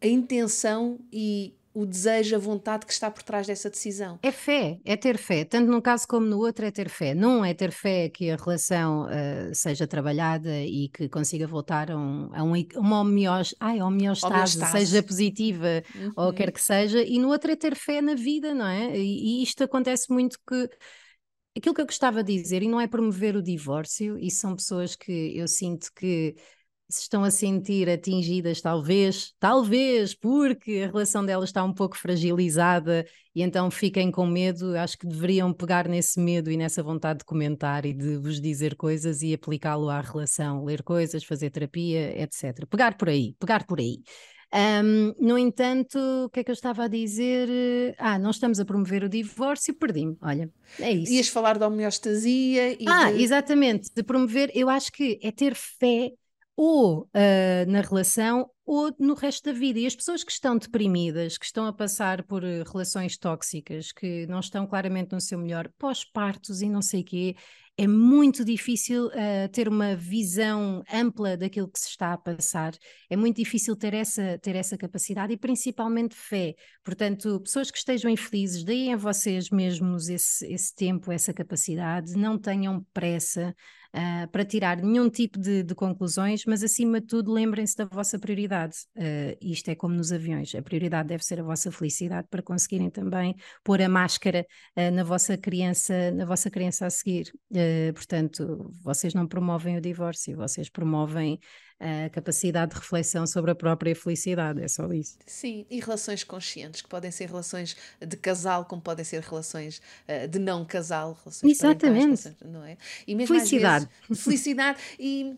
Speaker 1: a intenção e o desejo, a vontade que está por trás dessa decisão.
Speaker 2: É fé, é ter fé. Tanto num caso como no outro é ter fé. Num é ter fé que a relação uh, seja trabalhada e que consiga voltar a, um, a um, uma homeostase, ai, homeostase, seja positiva uhum. ou quer que seja. E no outro é ter fé na vida, não é? E, e isto acontece muito que aquilo que eu gostava de dizer, e não é promover o divórcio, e são pessoas que eu sinto que se estão a sentir atingidas, talvez, talvez, porque a relação delas está um pouco fragilizada e então fiquem com medo, acho que deveriam pegar nesse medo e nessa vontade de comentar e de vos dizer coisas e aplicá-lo à relação, ler coisas, fazer terapia, etc. Pegar por aí, pegar por aí. Um, no entanto, o que é que eu estava a dizer? Ah, não estamos a promover o divórcio, perdi-me. Olha, é isso.
Speaker 1: Ias falar da homeostasia
Speaker 2: e. Ah, de... exatamente, de promover, eu acho que é ter fé ou uh, na relação ou no resto da vida. E as pessoas que estão deprimidas, que estão a passar por uh, relações tóxicas, que não estão claramente no seu melhor, pós-partos e não sei o quê, é muito difícil uh, ter uma visão ampla daquilo que se está a passar. É muito difícil ter essa, ter essa capacidade e principalmente fé. Portanto, pessoas que estejam infelizes, deem a vocês mesmos esse, esse tempo, essa capacidade, não tenham pressa, uh, para tirar nenhum tipo de, de, conclusões, mas acima de tudo lembrem-se da vossa prioridade. Uh, isto é como nos aviões, a prioridade deve ser a vossa felicidade para conseguirem também pôr a máscara uh, na vossa criança, na vossa criança a seguir. portanto, vocês não promovem o divórcio, vocês promovem a capacidade de reflexão sobre a própria felicidade, é só isso.
Speaker 1: Sim, e relações conscientes, que podem ser relações de casal, como podem ser relações uh, de não casal, relações
Speaker 2: Exatamente.
Speaker 1: não é? E mesmo
Speaker 2: felicidade.
Speaker 1: Vezes, felicidade e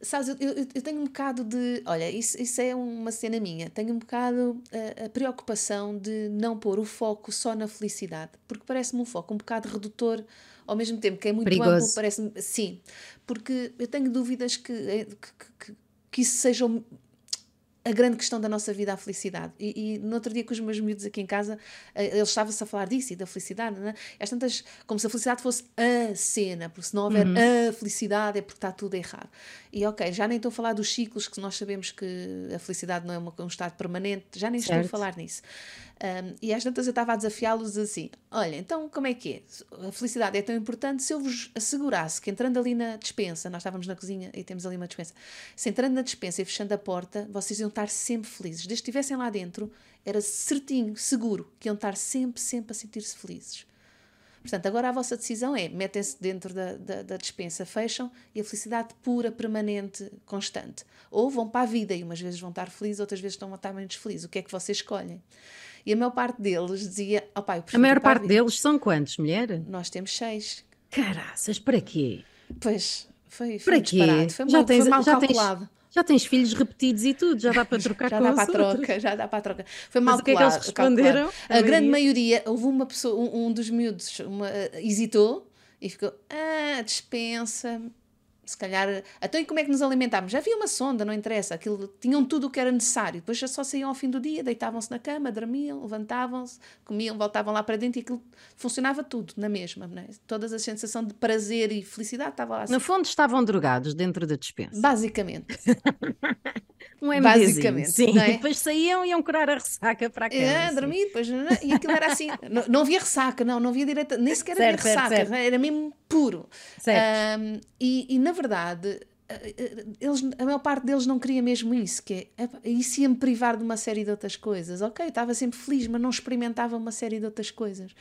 Speaker 1: sabes, eu, eu, eu, tenho um bocado de. Olha, isso, isso é uma cena minha. Tenho um bocado a, eh, a preocupação de não pôr o foco só na felicidade, porque parece-me um foco um bocado redutor, ao mesmo tempo que é muito
Speaker 2: Perigoso.
Speaker 1: amplo, parece-me. Sim, porque eu tenho dúvidas que, eh, que, que, que isso seja a grande questão da nossa vida, a felicidade. E, e no outro dia com os meus miúdos aqui em casa, eh, eles estavam-se a falar disso e da felicidade, não é? As tantas, como se a felicidade fosse a cena, porque se não houver uhum. a felicidade é porque está tudo errado. E ok, já nem estou a falar dos ciclos, que nós sabemos que a felicidade não é uma, um estado permanente, já nem certo. estou a falar nisso. Um, e às tantas eu estava a desafiá-los assim: olha, então como é que é? A felicidade é tão importante se eu vos assegurasse que entrando ali na despensa, nós estávamos na cozinha e temos ali uma despensa, se entrando na despensa e fechando a porta, vocês iam estar sempre felizes. Desde que estivessem lá dentro, era certinho, seguro, que iam estar sempre, sempre a sentir-se felizes. Portanto, agora a vossa decisão é: metem-se dentro da, da, da, dispensa, fecham e a felicidade pura, permanente, constante. Ou vão para a vida e umas vezes vão estar felizes, outras vezes estão a estar menos felizes. O que é que vocês escolhem? E a maior parte deles dizia: oh, pai,
Speaker 2: A maior parte deles são quantos, mulher?
Speaker 1: Nós temos seis.
Speaker 2: Caraças, para quê?
Speaker 1: Pois, foi, foi para quê? Foi,
Speaker 2: já
Speaker 1: mal,
Speaker 2: tens,
Speaker 1: foi mal
Speaker 2: já
Speaker 1: calculado.
Speaker 2: Tens, já tens filhos repetidos e tudo, já dá para trocar
Speaker 1: já dá para a
Speaker 2: troca,
Speaker 1: já dá para a troca. Foi mal
Speaker 2: Mas o que é que eles responderam?
Speaker 1: A, a grande maioria, houve uma pessoa, um, um dos miúdos, uma, hesitou e ficou, ah, dispensa, se calhar. Então, e como é que nos alimentámos? Já havia uma sonda, não interessa. Aquilo, tinham tudo o que era necessário. Depois já só saíam ao fim do dia, deitavam-se na cama, dormiam, levantavam-se, comiam, voltavam lá para dentro e aquilo funcionava tudo na mesma. Né? Todas a sensação de prazer e felicidade estava lá.
Speaker 2: No fundo, estavam drogados dentro da dispensa.
Speaker 1: Basicamente.
Speaker 2: um MDzinho, Basicamente. Sim. É? Depois saíam e iam curar a ressaca para a cama.
Speaker 1: É, dormir, depois, e aquilo era assim. não, não havia ressaca, não, não havia direita, nem sequer certo, havia ressaca, certo, certo. era mesmo puro. Um, e, e na verdade eles, a maior parte deles não queria mesmo isso, que é, isso ia-me privar de uma série de outras coisas. Ok, estava sempre feliz, mas não experimentava uma série de outras coisas.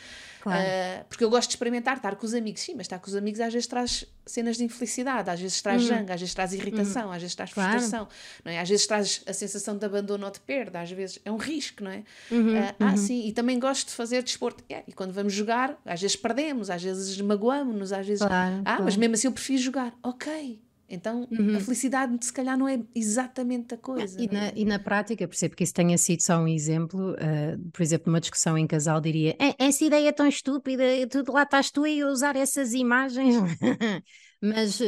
Speaker 1: Claro. Uh, porque eu gosto de experimentar, estar com os amigos, sim, mas estar com os amigos às vezes traz cenas de infelicidade, às vezes traz uhum. às vezes traz irritação, uhum. às vezes traz frustração, claro. não é? às vezes traz a sensação de abandono ou de perda, às vezes é um risco, não é?
Speaker 2: Uhum. Uh,
Speaker 1: ah, sim, e também gosto de fazer desporto. Yeah, e quando vamos jogar, às vezes perdemos, às vezes magoamos-nos, às vezes. Claro, ah, mas mesmo assim eu prefiro jogar. Ok, então, uhum. a felicidade, se calhar, não é exatamente a coisa.
Speaker 2: E, na, e na prática, percebo que isso tenha sido só um exemplo, uh, por exemplo, numa discussão em casal, diria: essa ideia é tão estúpida, tudo lá estás tu a usar essas imagens. Mas uh,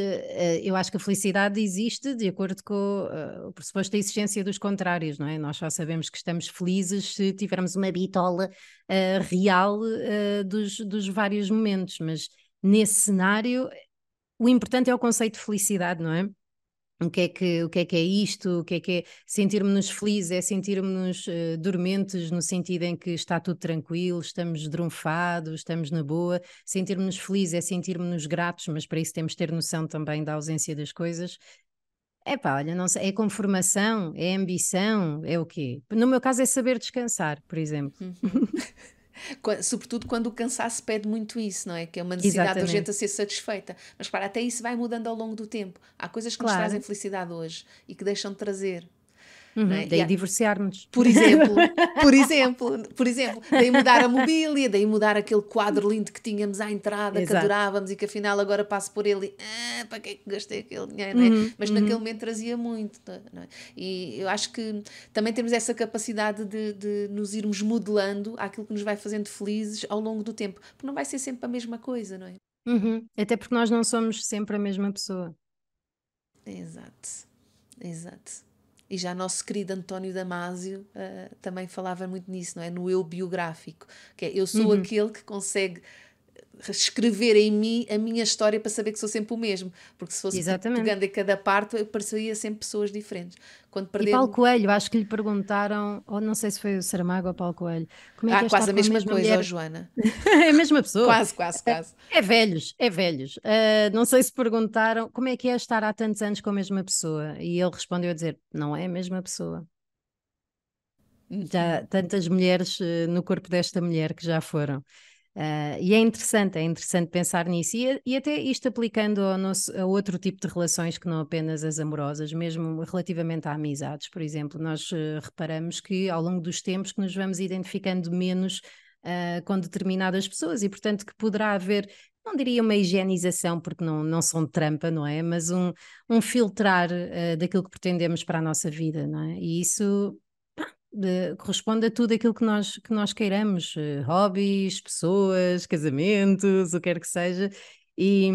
Speaker 2: eu acho que a felicidade existe de acordo com uh, o pressuposto da existência dos contrários, não é? Nós só sabemos que estamos felizes se tivermos uma bitola real dos, dos vários momentos, mas nesse cenário o importante é o conceito de felicidade, não é? O que, é que, o que é que é isto? O que é que é sentirmos-nos felizes? É sentirmos-nos uh, dormentes no sentido em que está tudo tranquilo, estamos drunfados, estamos na boa. Sentirmos-nos felizes é sentirmos-nos gratos, mas para isso temos de ter noção também da ausência das coisas. É pá, olha, não sei, é conformação, é ambição, é o quê? No meu caso é saber descansar, por exemplo.
Speaker 1: Uhum. Sobretudo quando o cansaço pede muito isso, não é? Que é uma necessidade Exatamente. urgente a ser satisfeita. Mas para até isso vai mudando ao longo do tempo. Há coisas que claro. nos trazem felicidade hoje e que deixam de trazer.
Speaker 2: Uhum, é? Daí há... divorciar-nos.
Speaker 1: Por exemplo, por exemplo, por exemplo, daí mudar a mobília, daí mudar aquele quadro lindo que tínhamos à entrada, Exato. que adorávamos e que afinal agora passo por ele e ah, para que é que gastei aquele dinheiro, uhum, é? Mas uhum. naquele momento trazia muito. É? E eu acho que também temos essa capacidade de, de nos irmos modelando àquilo que nos vai fazendo felizes ao longo do tempo, porque não vai ser sempre a mesma coisa, não é?
Speaker 2: Uhum. Até porque nós não somos sempre a mesma pessoa.
Speaker 1: Exato, exato. E já nosso querido António Damasio uh, também falava muito nisso, não é? No eu biográfico, que é eu sou uhum. aquele que consegue escrever em mim a minha história para saber que sou sempre o mesmo. Porque se fosse
Speaker 2: Exatamente.
Speaker 1: pegando em cada parte, pareceria sempre pessoas diferentes.
Speaker 2: Quando perder... E Paulo Coelho, acho que lhe perguntaram, ou não sei se foi o Saramago ou Paulo Coelho,
Speaker 1: como é que ah, é quase a mesma, a mesma coisa, mulher... Joana.
Speaker 2: é a mesma pessoa.
Speaker 1: quase, quase, quase.
Speaker 2: É, é velhos, é velhos. Uh, não sei se perguntaram como é que é estar há tantos anos com a mesma pessoa. E ele respondeu a dizer: não é a mesma pessoa. Já tantas mulheres uh, no corpo desta mulher que já foram. Uh, e é interessante, é interessante pensar nisso e, e até isto aplicando ao nosso, a outro tipo de relações que não apenas as amorosas, mesmo relativamente a amizades, por exemplo, nós uh, reparamos que ao longo dos tempos que nos vamos identificando menos uh, com determinadas pessoas e portanto que poderá haver não diria uma higienização, porque não, não são trampa, não é? Mas um, um filtrar uh, daquilo que pretendemos para a nossa vida, não é? E isso de, corresponde a tudo aquilo que nós, que nós queiramos, uh, hobbies, pessoas, casamentos, o que quer que seja, e,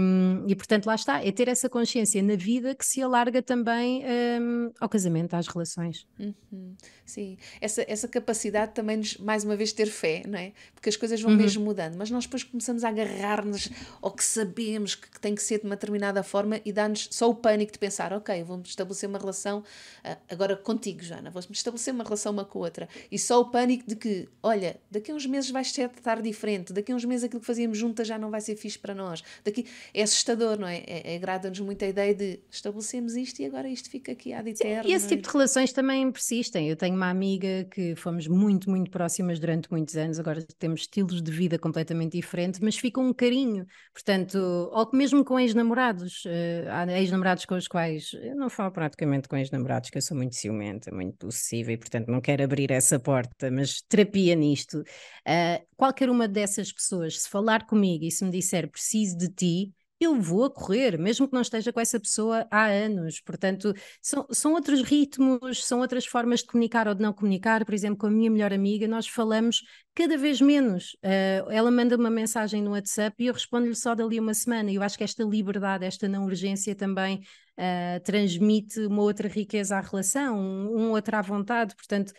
Speaker 2: e, portanto, lá está, é ter essa consciência na vida que se alarga também um, ao casamento, às relações.
Speaker 1: Uhum. Sim, essa, essa capacidade também nos, mais uma vez, ter fé, não é? Porque as coisas vão uhum. mesmo mudando, mas nós depois começamos a agarrar-nos ao que sabemos que, que, tem que ser de uma determinada forma e dá-nos só o pânico de pensar, ok, vou estabelecer uma relação uh, agora contigo, Joana, vou estabelecer uma relação uma com a outra, e só o pânico de que, olha, daqui a uns meses vais estar diferente, daqui a uns meses aquilo que fazíamos juntas já não vai ser fixe para nós daqui. É assustador, não é? é, é Agrada-nos muito a ideia de estabelecemos isto e agora isto fica aqui ad eterno.
Speaker 2: E esse
Speaker 1: é?
Speaker 2: tipo de relações também persistem. Eu tenho uma amiga que fomos muito, muito próximas durante muitos anos, agora temos estilos de vida completamente diferentes, mas fica um carinho. Portanto, ou mesmo com ex-namorados, uh, há ex-namorados com os quais eu não falo praticamente com ex-namorados, que eu sou muito ciumenta, muito possível e, portanto, não quero abrir essa porta, mas terapia nisto. Uh, qualquer uma dessas pessoas, se falar comigo e se me disser preciso de ti, eu vou a correr, mesmo que não esteja com essa pessoa há anos. Portanto, são, são outros ritmos, são outras formas de comunicar ou de não comunicar. Por exemplo, com a minha melhor amiga, nós falamos cada vez menos. Uh, ela manda uma mensagem no WhatsApp e eu respondo-lhe só dali uma semana. Eu acho que esta liberdade, esta não urgência também uh, transmite uma outra riqueza à relação, um, um outra à vontade. Portanto,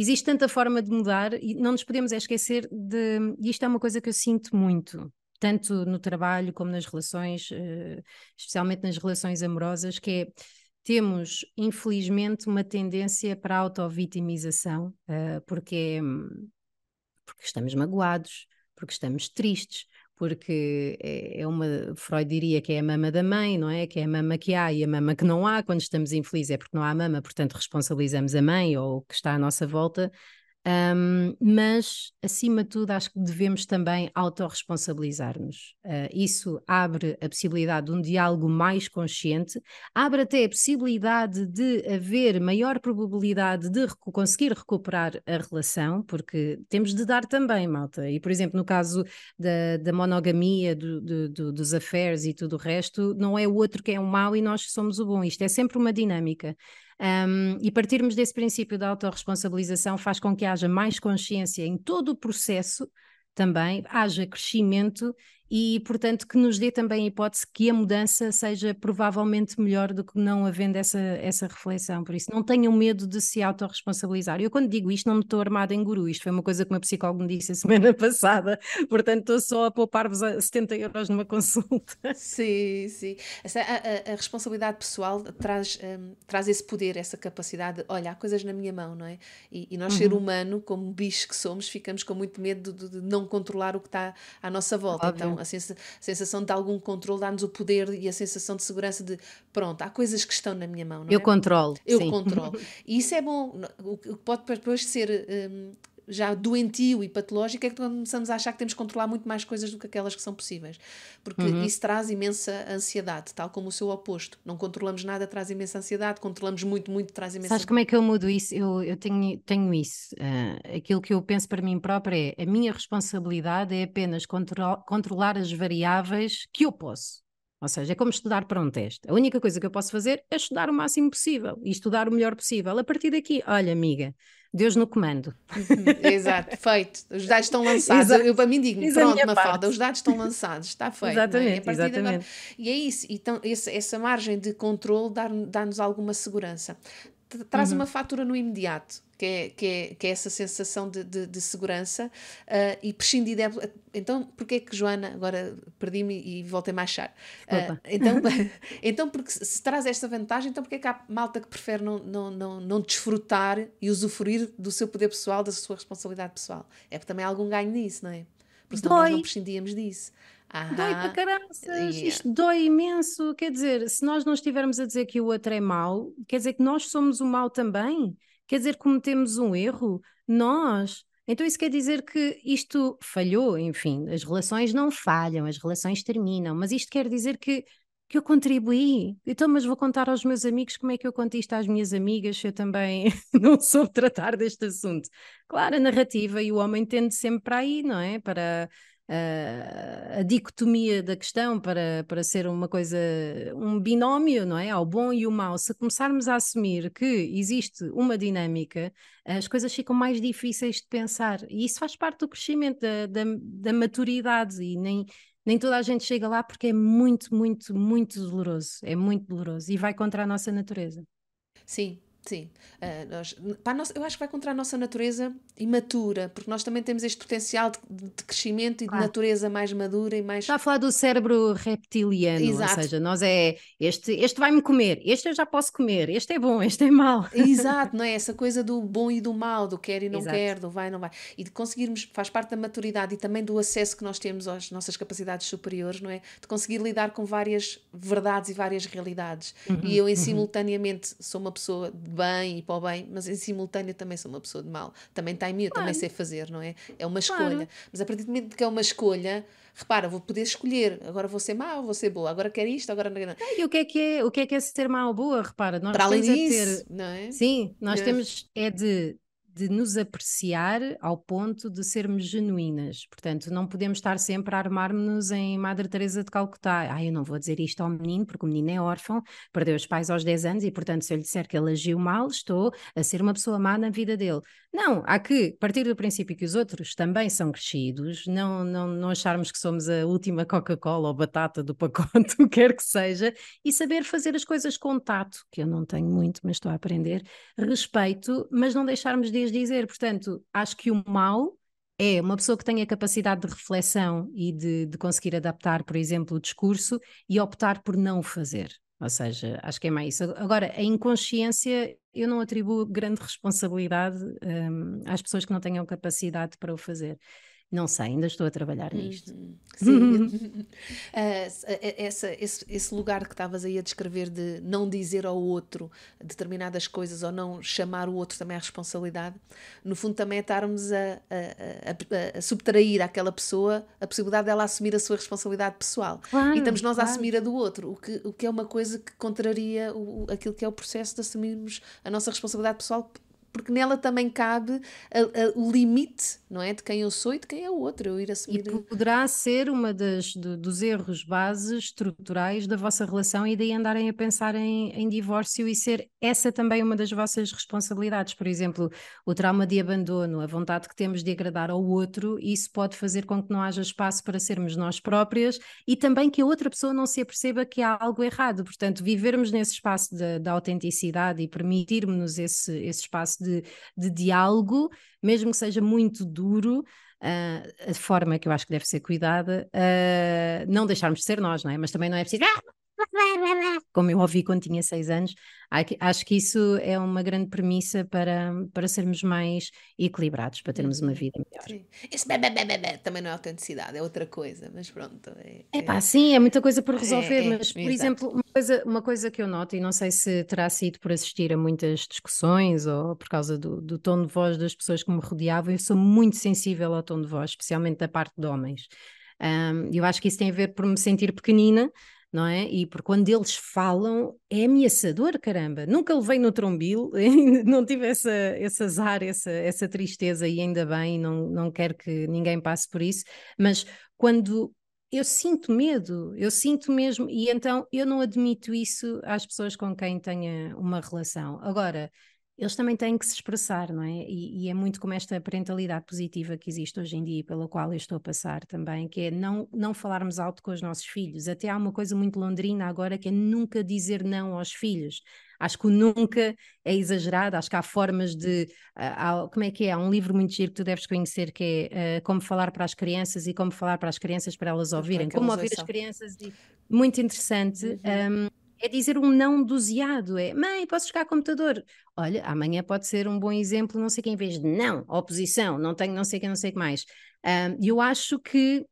Speaker 2: existe tanta forma de mudar e não nos podemos esquecer de. E isto é uma coisa que eu sinto muito tanto no trabalho como nas relações, uh, especialmente nas relações amorosas, que é temos, infelizmente, uma tendência para a autovitimização, uh, porque, porque estamos magoados, porque estamos tristes, porque é, é uma, Freud diria que é a mama da mãe, não é? Que é a mama que há e a mama que não há, quando estamos infelizes é porque não há mama, portanto responsabilizamos a mãe ou o que está à nossa volta, um, mas, acima de tudo, acho que devemos também autorresponsabilizar-nos. Uh, isso abre a possibilidade de um diálogo mais consciente, abre até a possibilidade de haver maior probabilidade de conseguir recuperar a relação, porque temos de dar também, malta. E, por exemplo, no caso da, da monogamia, do, do, do, dos affairs e tudo o resto, não é o outro que é o mau e nós somos o bom. Isto é sempre uma dinâmica. Um, e partirmos desse princípio da autorresponsabilização faz com que haja mais consciência em todo o processo também, haja crescimento e, portanto, que nos dê também a hipótese que a mudança seja provavelmente melhor do que não havendo essa, essa reflexão. Por isso, não tenham medo de se autorresponsabilizar. Eu, quando digo isto, não me estou armada em guru. Isto foi uma coisa que uma psicóloga me disse a semana passada. Portanto, estou só a poupar-vos 70 euros numa consulta.
Speaker 1: Sim, sim. Essa, a, a, responsabilidade pessoal traz, um, traz esse poder, essa capacidade de, olha, há coisas na minha mão, não é? E, e nós, uhum. ser humano, como bicho que somos, ficamos com muito medo de, de não controlar o que está à nossa volta. Óbvio. Então, a sensação de algum controle dá-nos o poder e a sensação de segurança de pronto, há coisas que estão na minha mão. Não
Speaker 2: eu é? controlo.
Speaker 1: Eu
Speaker 2: sim.
Speaker 1: controlo. E isso é bom. O que pode depois ser. Um, já doentio e patológico é que começamos a achar que temos que controlar muito mais coisas do que aquelas que são possíveis. Porque uhum. isso traz imensa ansiedade, tal como o seu oposto. Não controlamos nada, traz imensa ansiedade, controlamos muito, muito, traz imensa
Speaker 2: Sabes como é que eu mudo isso? Eu, eu tenho, tenho isso. Uh, aquilo que eu penso para mim própria é a minha responsabilidade é apenas contro controlar as variáveis que eu posso. Ou seja, é como estudar para um teste. A única coisa que eu posso fazer é estudar o máximo possível e estudar o melhor possível. A partir daqui, olha, amiga, Deus no comando.
Speaker 1: Uhum, exato, feito. Os dados estão lançados. Eu, para mim digo, pronto, uma falda, os dados estão lançados, está feito.
Speaker 2: Exatamente,
Speaker 1: é?
Speaker 2: exatamente.
Speaker 1: Agora, e é isso, então esse, essa margem de controle dá-nos alguma segurança traz uhum. uma fatura no imediato, que é, que é, que é essa sensação de, de, de segurança uh, e prescindir dela. Então, porquê que, Joana, agora perdi-me e voltei a achar? Uh, então, então, porque se traz esta vantagem, então porquê que há malta que prefere não, não, não, não desfrutar e usufruir do seu poder pessoal, da sua responsabilidade pessoal? É porque também há algum ganho nisso, não é? Porque senão nós não prescindíamos disso.
Speaker 2: Dói para caraças, yeah. isto dói imenso. Quer dizer, se nós não estivermos a dizer que o outro é mau, quer dizer que nós somos o mau também? Quer dizer que cometemos um erro? Nós. Então isso quer dizer que isto falhou, enfim, as relações não falham, as relações terminam, mas isto quer dizer que, que eu contribuí. Então, mas vou contar aos meus amigos como é que eu conto isto às minhas amigas se eu também não soube tratar deste assunto. Claro, a narrativa e o homem tende sempre para aí, não é? Para a, a dicotomia da questão para, para ser uma coisa, um binómio, não é? Ao bom e o mau. Se começarmos a assumir que existe uma dinâmica, as coisas ficam mais difíceis de pensar. E isso faz parte do crescimento, da, da, da maturidade, e nem, nem toda a gente chega lá porque é muito, muito, muito doloroso. É muito doloroso e vai contra a nossa natureza.
Speaker 1: Sim, Sim, uh, nós, para nossa, eu acho que vai contra a nossa natureza imatura, porque nós também temos este potencial de, de crescimento e claro. de natureza mais madura e mais.
Speaker 2: Está a falar do cérebro reptiliano, Exato. ou seja, nós é este, este vai-me comer, este eu já posso comer, este é bom, este é mau.
Speaker 1: Exato, não é? Essa coisa do bom e do mau, do quer e não Exato. quer, do vai e não vai. E de conseguirmos, faz parte da maturidade e também do acesso que nós temos às nossas capacidades superiores, não é? De conseguir lidar com várias verdades e várias realidades. Uhum, e eu, em uhum. simultaneamente, sou uma pessoa bem e para o bem, mas em simultâneo também sou uma pessoa de mal. Também está eu claro. também sei fazer, não é? É uma escolha. Claro. Mas a partir do momento que é uma escolha, repara, vou poder escolher. Agora vou ser má ou vou ser boa. Agora quero isto, agora não.
Speaker 2: E o que é que é, o que é, que é ser má ou boa? Repara, nós
Speaker 1: para além
Speaker 2: disso,
Speaker 1: ter... não é?
Speaker 2: Sim, nós é. temos é de de nos apreciar ao ponto de sermos genuínas. Portanto, não podemos estar sempre a armar-nos em Madre Teresa de Calcutá. Ah, eu não vou dizer isto ao menino, porque o menino é órfão, perdeu os pais aos 10 anos e, portanto, se eu lhe disser que ele agiu mal, estou a ser uma pessoa má na vida dele. Não, há que partir do princípio que os outros também são crescidos, não, não, não acharmos que somos a última Coca-Cola ou batata do pacote, o que quer que seja, e saber fazer as coisas com tato, que eu não tenho muito, mas estou a aprender, respeito, mas não deixarmos de dizer. Portanto, acho que o mal é uma pessoa que tenha capacidade de reflexão e de, de conseguir adaptar, por exemplo, o discurso e optar por não fazer. Ou seja, acho que é mais isso. Agora, a inconsciência, eu não atribuo grande responsabilidade um, às pessoas que não tenham capacidade para o fazer. Não sei, ainda estou a trabalhar nisto. Uhum.
Speaker 1: Sim. uh, essa, esse, esse, lugar que estavas aí a descrever de não dizer ao outro determinadas coisas ou não chamar o outro também à responsabilidade, no fundo também é estarmos a, a, a, a subtrair àquela pessoa a possibilidade dela assumir a sua responsabilidade pessoal. Claro, e estamos nós claro. a assumir a do outro, o que, o que é uma coisa que contraria o, aquilo que é o processo de assumirmos a nossa responsabilidade pessoal porque nela também cabe a, a, o limite, não é? De quem eu sou e de quem é o outro, eu ir assumir.
Speaker 2: E poderá ser uma das do, dos erros bases estruturais da vossa relação e daí andarem a pensar em, em, divórcio e ser essa também uma das vossas responsabilidades. Por exemplo, o trauma de abandono, a vontade que temos de agradar ao outro, isso pode fazer com que não haja espaço para sermos nós próprias e também que a outra pessoa não se aperceba que há algo errado. Portanto, vivermos nesse espaço da autenticidade e permitirmos esse, esse espaço de, de diálogo, mesmo que seja muito duro, uh, a forma que eu acho que deve ser cuidada, uh, não deixarmos de ser nós, não é? Mas também não é preciso. Ah, como eu ouvi quando tinha seis anos, acho que isso é uma grande premissa para, para sermos mais equilibrados, para termos uma vida melhor.
Speaker 1: Sim. Isso bê, bê, bê, também não é autenticidade, é outra coisa, mas pronto.
Speaker 2: É, é pá, sim, é muita coisa por resolver, é, é, mas, por exato. exemplo, uma coisa, uma coisa que eu noto, e não sei se terá sido por assistir a muitas discussões ou por causa do, do tom de voz das pessoas que me rodeavam, eu sou muito sensível ao tom de voz, especialmente da parte de homens. Um, eu acho que isso tem a ver por me sentir pequenina, não é? E por quando eles falam é ameaçador, caramba. Nunca levei no trombil, não tive essa, esse azar, essa, essa tristeza e ainda bem, não, não quero que ninguém passe por isso, mas quando eu sinto medo, eu sinto mesmo, e então eu não admito isso às pessoas com quem tenha uma relação. Agora, eles também têm que se expressar, não é? E, e, é muito como esta parentalidade positiva que existe hoje em dia, pela qual eu estou a passar também, que é não, não falarmos alto com os nossos filhos. Até há uma coisa muito londrina agora que é nunca dizer não aos filhos. Acho que o nunca é exagerado, acho que há formas de. Uh, há, como é que é? Há um livro muito giro que tu deves conhecer que é uh, Como Falar para as Crianças e Como Falar para as Crianças para elas ouvirem. Como ouvir as crianças. E, muito interessante. Uhum. Um, é dizer um não doseado, é mãe, posso jogar computador? Olha, amanhã pode ser um bom exemplo, não sei quem, em vez de não, oposição, não tenho não sei quem, não sei o que mais. E um, eu acho que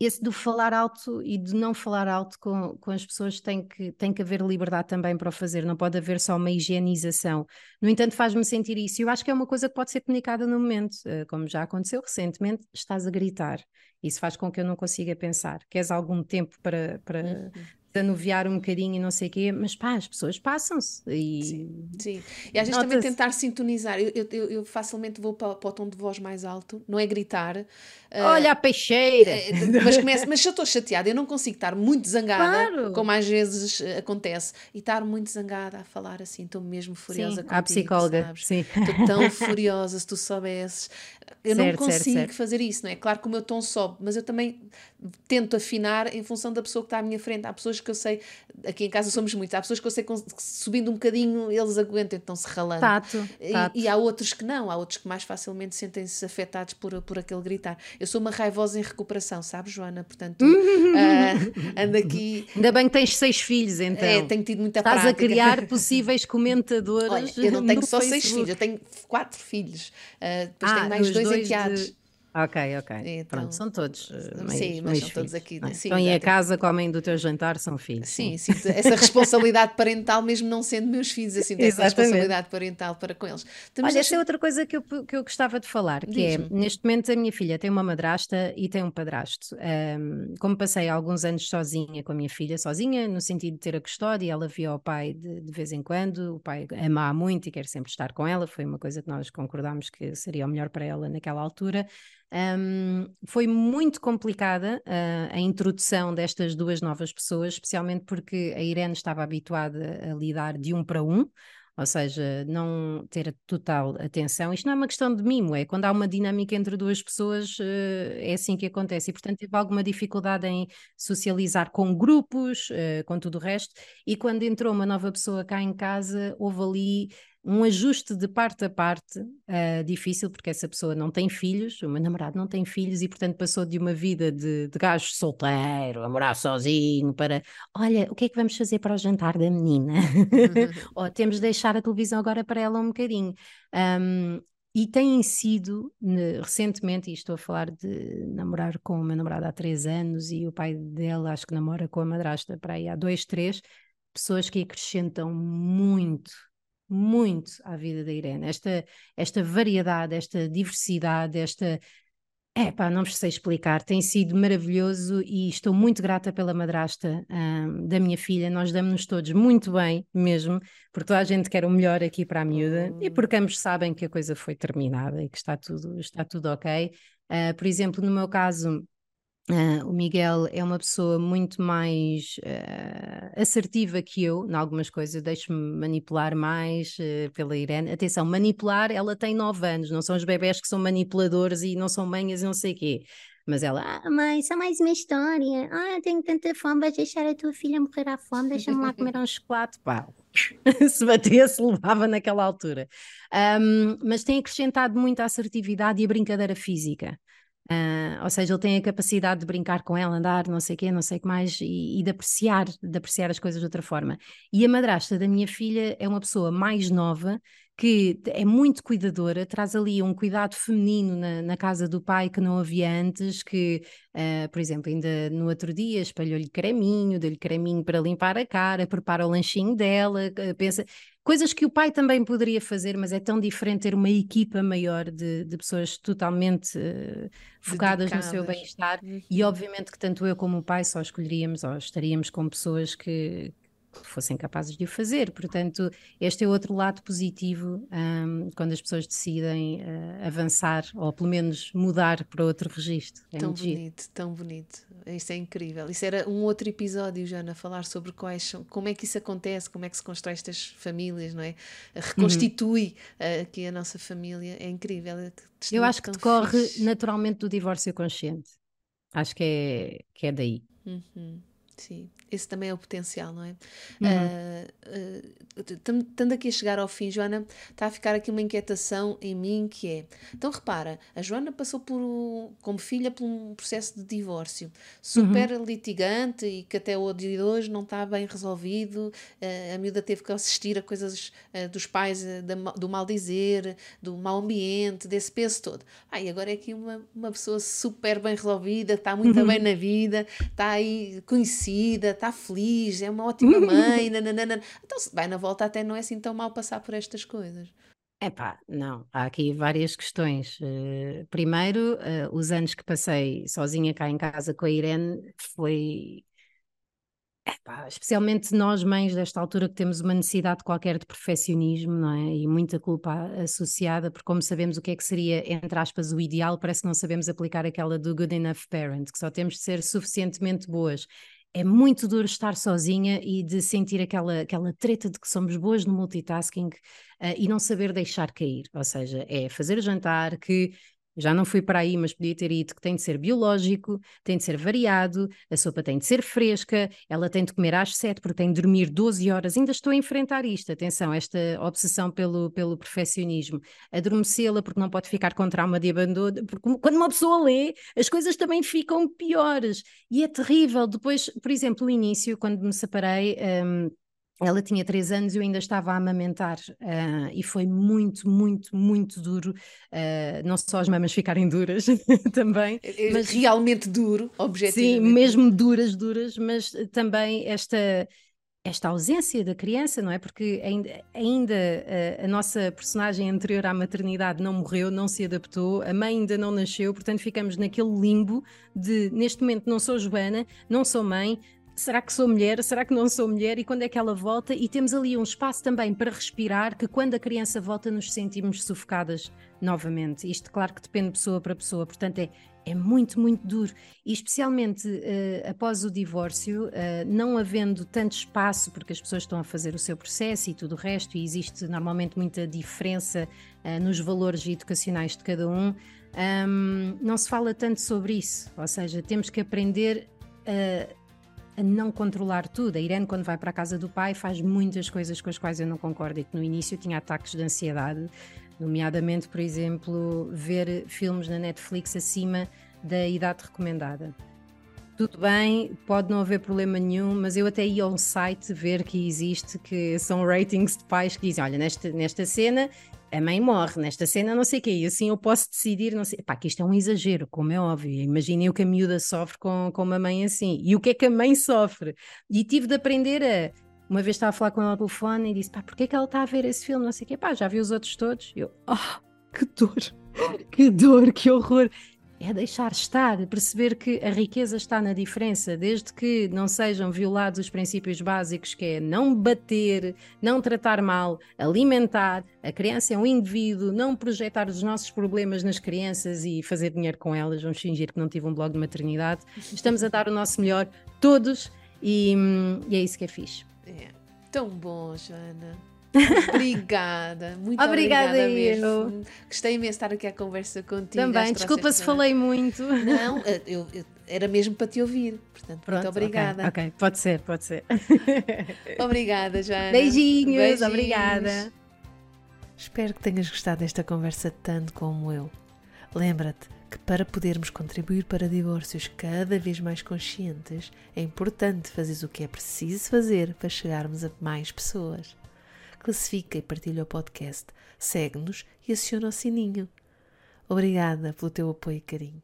Speaker 2: esse do falar alto e de não falar alto com, com as pessoas tem que, tem que haver liberdade também para o fazer, não pode haver só uma higienização. No entanto, faz-me sentir isso. Eu acho que é uma coisa que pode ser comunicada no momento, eh, como já aconteceu recentemente, estás a gritar. Isso faz com que eu não consiga pensar. Queres algum tempo para, para, uhum anuviar um bocadinho e não sei o quê, mas pá, as pessoas passam-se. E...
Speaker 1: Sim, sim. E às vezes também tentar sintonizar. Eu, eu, eu facilmente vou para, para, o tom de voz mais alto, não é gritar. Uh,
Speaker 2: Olha a peixeira!
Speaker 1: Uh, mas, começo, mas se eu estou chateada, eu não consigo estar muito zangada, claro. como às vezes uh, acontece, e estar muito zangada a falar assim, estou mesmo furiosa sim, contigo, a psicóloga, sabes? sim. Estou tão furiosa, se tu soubesses. Eu certo, não consigo certo. fazer isso, não é? Claro que o meu tom sobe, mas eu também tento afinar em função da pessoa que está à minha frente. Há pessoas que eu sei, aqui em casa somos muitos, há pessoas que eu sei que subindo um bocadinho eles aguentam, então se ralando. Tato, tato. E, e, há outros que não, há outros que mais facilmente sentem-se afetados por, por aquele gritar. Eu sou uma raivosa em recuperação, sabes, Joana? Portanto, uh, ando aqui.
Speaker 2: Ainda bem que tens seis filhos, então.
Speaker 1: É, tenho tido muita
Speaker 2: Estás
Speaker 1: prática.
Speaker 2: a criar possíveis comentadores. Olha,
Speaker 1: eu não tenho só Facebook. seis filhos, eu tenho quatro filhos. Uh, depois ah, tenho mais dois, dois enteados. De...
Speaker 2: Ok, ok. Então, Pronto, são todos. Uh, meios,
Speaker 1: sim, mas são todos aqui.
Speaker 2: Né? Sim, então, e a casa comem do teu jantar são filhos.
Speaker 1: Sim, sim. essa responsabilidade parental, mesmo não sendo meus filhos, assim, essa responsabilidade parental para com eles.
Speaker 2: Temos Olha, essa é outra coisa que eu, que eu gostava de falar, que é, neste momento a minha filha tem uma madrasta e tem um padrasto. Um, como passei alguns anos sozinha com a minha filha, sozinha, no sentido de ter a custódia, ela via o pai de, de vez em quando, o pai ama muito e quer sempre estar com ela, foi uma coisa que nós concordámos que seria o melhor para ela naquela altura. Um, foi muito complicada uh, a introdução destas duas novas pessoas, especialmente porque a Irene estava habituada a lidar de um para um, ou seja, não ter total atenção. Isto não é uma questão de mimo, é quando há uma dinâmica entre duas pessoas, uh, é assim que acontece. E, portanto, teve alguma dificuldade em socializar com grupos, uh, com tudo o resto. E quando entrou uma nova pessoa cá em casa, houve ali um ajuste de parte a parte uh, difícil, porque essa pessoa não tem filhos, o meu namorado não tem filhos e, portanto, passou de uma vida de, de gajo solteiro, a morar sozinho, para olha, o que é que vamos fazer para o jantar da menina? Ou oh, temos de deixar a televisão agora para ela um bocadinho. Um, e têm sido, recentemente, e estou a falar de namorar com o meu namorado há três anos e o pai dela acho que namora com a madrasta para aí há dois, três, pessoas que acrescentam muito muito à vida da Irene. Esta, esta variedade, esta diversidade, esta. É pá, não vos sei explicar, tem sido maravilhoso e estou muito grata pela madrasta um, da minha filha. Nós damos-nos todos muito bem mesmo, porque toda a gente quer o melhor aqui para a miúda e porque ambos sabem que a coisa foi terminada e que está tudo, está tudo ok. Uh, por exemplo, no meu caso, Uh, o Miguel é uma pessoa muito mais uh, assertiva que eu, em algumas coisas, deixo-me manipular mais uh, pela Irene. Atenção, manipular, ela tem 9 anos, não são os bebés que são manipuladores e não são manhas e não sei o quê. Mas ela, ah, mãe, só mais uma história. Ah, tenho tanta fome, vais deixar a tua filha morrer à fome, deixa-me lá comer um chocolate. Pá, se batesse, levava naquela altura. Um, mas tem acrescentado muito a assertividade e a brincadeira física. Uh, ou seja, ele tem a capacidade de brincar com ela, andar, não sei o quê, não sei o que mais, e, e, de apreciar, de apreciar as coisas de outra forma. E a madrasta da minha filha é uma pessoa mais nova, que é muito cuidadora, traz ali um cuidado feminino na, na casa do pai que não havia antes, que, uh, por exemplo, ainda no outro dia espalhou-lhe creminho, deu-lhe creminho para limpar a cara, prepara o lanchinho dela, uh, pensa coisas que o pai também poderia fazer, mas é tão diferente ter uma equipa maior de, de pessoas totalmente uh, focadas Dedicadas. no seu bem-estar. Uhum. E obviamente que tanto eu como o pai só escolheríamos ou estaríamos com pessoas que, fossem capazes de o fazer. Portanto, este é outro lado positivo um, quando as pessoas decidem uh, avançar ou pelo menos mudar para outro registro.
Speaker 1: É tão bonito, giro. tão bonito. Isso é incrível. Isso era um outro episódio, Jana, falar sobre quais como é que isso acontece, como é que se constrói estas famílias, não é? Reconstitui uhum. aqui a nossa família. É incrível. É
Speaker 2: Eu acho que decorre fixe. naturalmente do divórcio consciente. Acho que é, que é daí.
Speaker 1: Uhum. Sim, esse também é o potencial, não é? Uhum. Uh, uh, estando aqui a chegar ao fim, Joana, está a ficar aqui uma inquietação em mim que é. Então repara, a Joana passou por, como filha por um processo de divórcio super uhum. litigante e que até o dia de hoje não está bem resolvido. Uh, a miúda teve que assistir a coisas dos pais, do mal dizer, do mau ambiente, desse peso todo. Ah, e agora é aqui uma, uma pessoa super bem resolvida, está muito uhum. bem na vida, está aí conhecida está feliz, é uma ótima mãe, nananana. Então, vai na volta até não é assim tão mal passar por estas coisas.
Speaker 2: Epá, não, há aqui várias questões. Uh, primeiro, uh, os anos que passei sozinha cá em casa com a Irene foi Epá, especialmente nós, mães, desta altura, que temos uma necessidade qualquer de perfeccionismo, não é? E muita culpa associada, porque, como sabemos o que é que seria, entre aspas, o ideal, parece que não sabemos aplicar aquela do good enough parent, que só temos de ser suficientemente boas é muito duro estar sozinha e de sentir aquela, aquela treta de que somos boas no multitasking uh, e não saber deixar cair. Ou seja, é fazer o jantar que já não fui para aí, mas podia ter ido, que tem de ser biológico, tem de ser variado, a sopa tem de ser fresca, ela tem de comer às sete porque tem de dormir 12 horas. Ainda estou a enfrentar isto, atenção, esta obsessão pelo, pelo perfeccionismo. Adormecê-la porque não pode ficar com trauma de abandono, porque quando uma pessoa lê, as coisas também ficam piores. E é terrível. Depois, por exemplo, o início, quando me separei. Um, ela tinha três anos e eu ainda estava a amamentar uh, e foi muito, muito, muito duro. Uh, não só as mamas ficarem duras também,
Speaker 1: é, é mas realmente duro, objetivamente.
Speaker 2: Sim, mesmo duras, duras, mas também esta esta ausência da criança, não é? Porque ainda, ainda a, a, nossa personagem anterior à maternidade não morreu, não se adaptou, a mãe ainda não nasceu, portanto ficamos naquele limbo de neste momento não sou Joana, não sou mãe, será que sou mulher? Será que não sou mulher? E quando é que ela volta? E temos ali um espaço também para respirar, que quando a criança volta nos sentimos sufocadas novamente. Isto, claro que depende de pessoa para pessoa, portanto é, é muito, muito duro. E especialmente uh, após o divórcio, uh, não havendo tanto espaço, porque as pessoas estão a fazer o seu processo e tudo o resto, e existe normalmente muita diferença uh, nos valores educacionais de cada um. Um, não se fala tanto sobre isso, ou seja, temos que aprender a a não controlar tudo. A Irene, quando vai para a casa do pai, faz muitas coisas com as quais eu não concordo e que no início tinha ataques de ansiedade, nomeadamente, por exemplo, ver filmes na Netflix acima da idade recomendada. Tudo bem, pode não haver problema nenhum, mas eu até ia a um site ver que existe, que são ratings de pais que dizem: olha, nesta, nesta cena a mãe morre nesta cena, não sei o quê, e assim eu posso decidir, não sei, pá, que isto é um exagero, como é óbvio, imaginem o que a miúda sofre com, com uma mãe assim, e o que é que a mãe sofre, e tive de aprender a, uma vez estava a falar com ela ao telefone e disse, pá, porquê é que ela está a ver esse filme, não sei o quê, pá, já vi os outros todos, eu, oh, que dor, que dor, que horror, é deixar estar, perceber que a riqueza está na diferença, desde que não sejam violados os princípios básicos, que é não bater, não tratar mal, alimentar. A criança é um indivíduo, não projetar os nossos problemas nas crianças e fazer dinheiro com elas. Vamos fingir que não tive um blog de maternidade. Estamos a dar o nosso melhor, todos, e, e é isso que é fixe.
Speaker 1: É. Tão bom, Joana. Obrigada, muito
Speaker 2: obrigada,
Speaker 1: obrigada mesmo. Gostei imenso de estar aqui à conversa contigo.
Speaker 2: Também, desculpa se falei muito.
Speaker 1: Não, eu, eu, era mesmo para te ouvir, portanto, Pronto, muito obrigada.
Speaker 2: Okay, ok, pode ser, pode ser.
Speaker 1: obrigada, Joana.
Speaker 2: Beijinhos, Beijinhos, obrigada.
Speaker 1: Espero que tenhas gostado desta conversa tanto como eu. Lembra-te que para podermos contribuir para divórcios cada vez mais conscientes, é importante fazer o que é preciso fazer para chegarmos a mais pessoas classifica e partilha o podcast, segue-nos e aciona o sininho. Obrigada pelo teu apoio e carinho.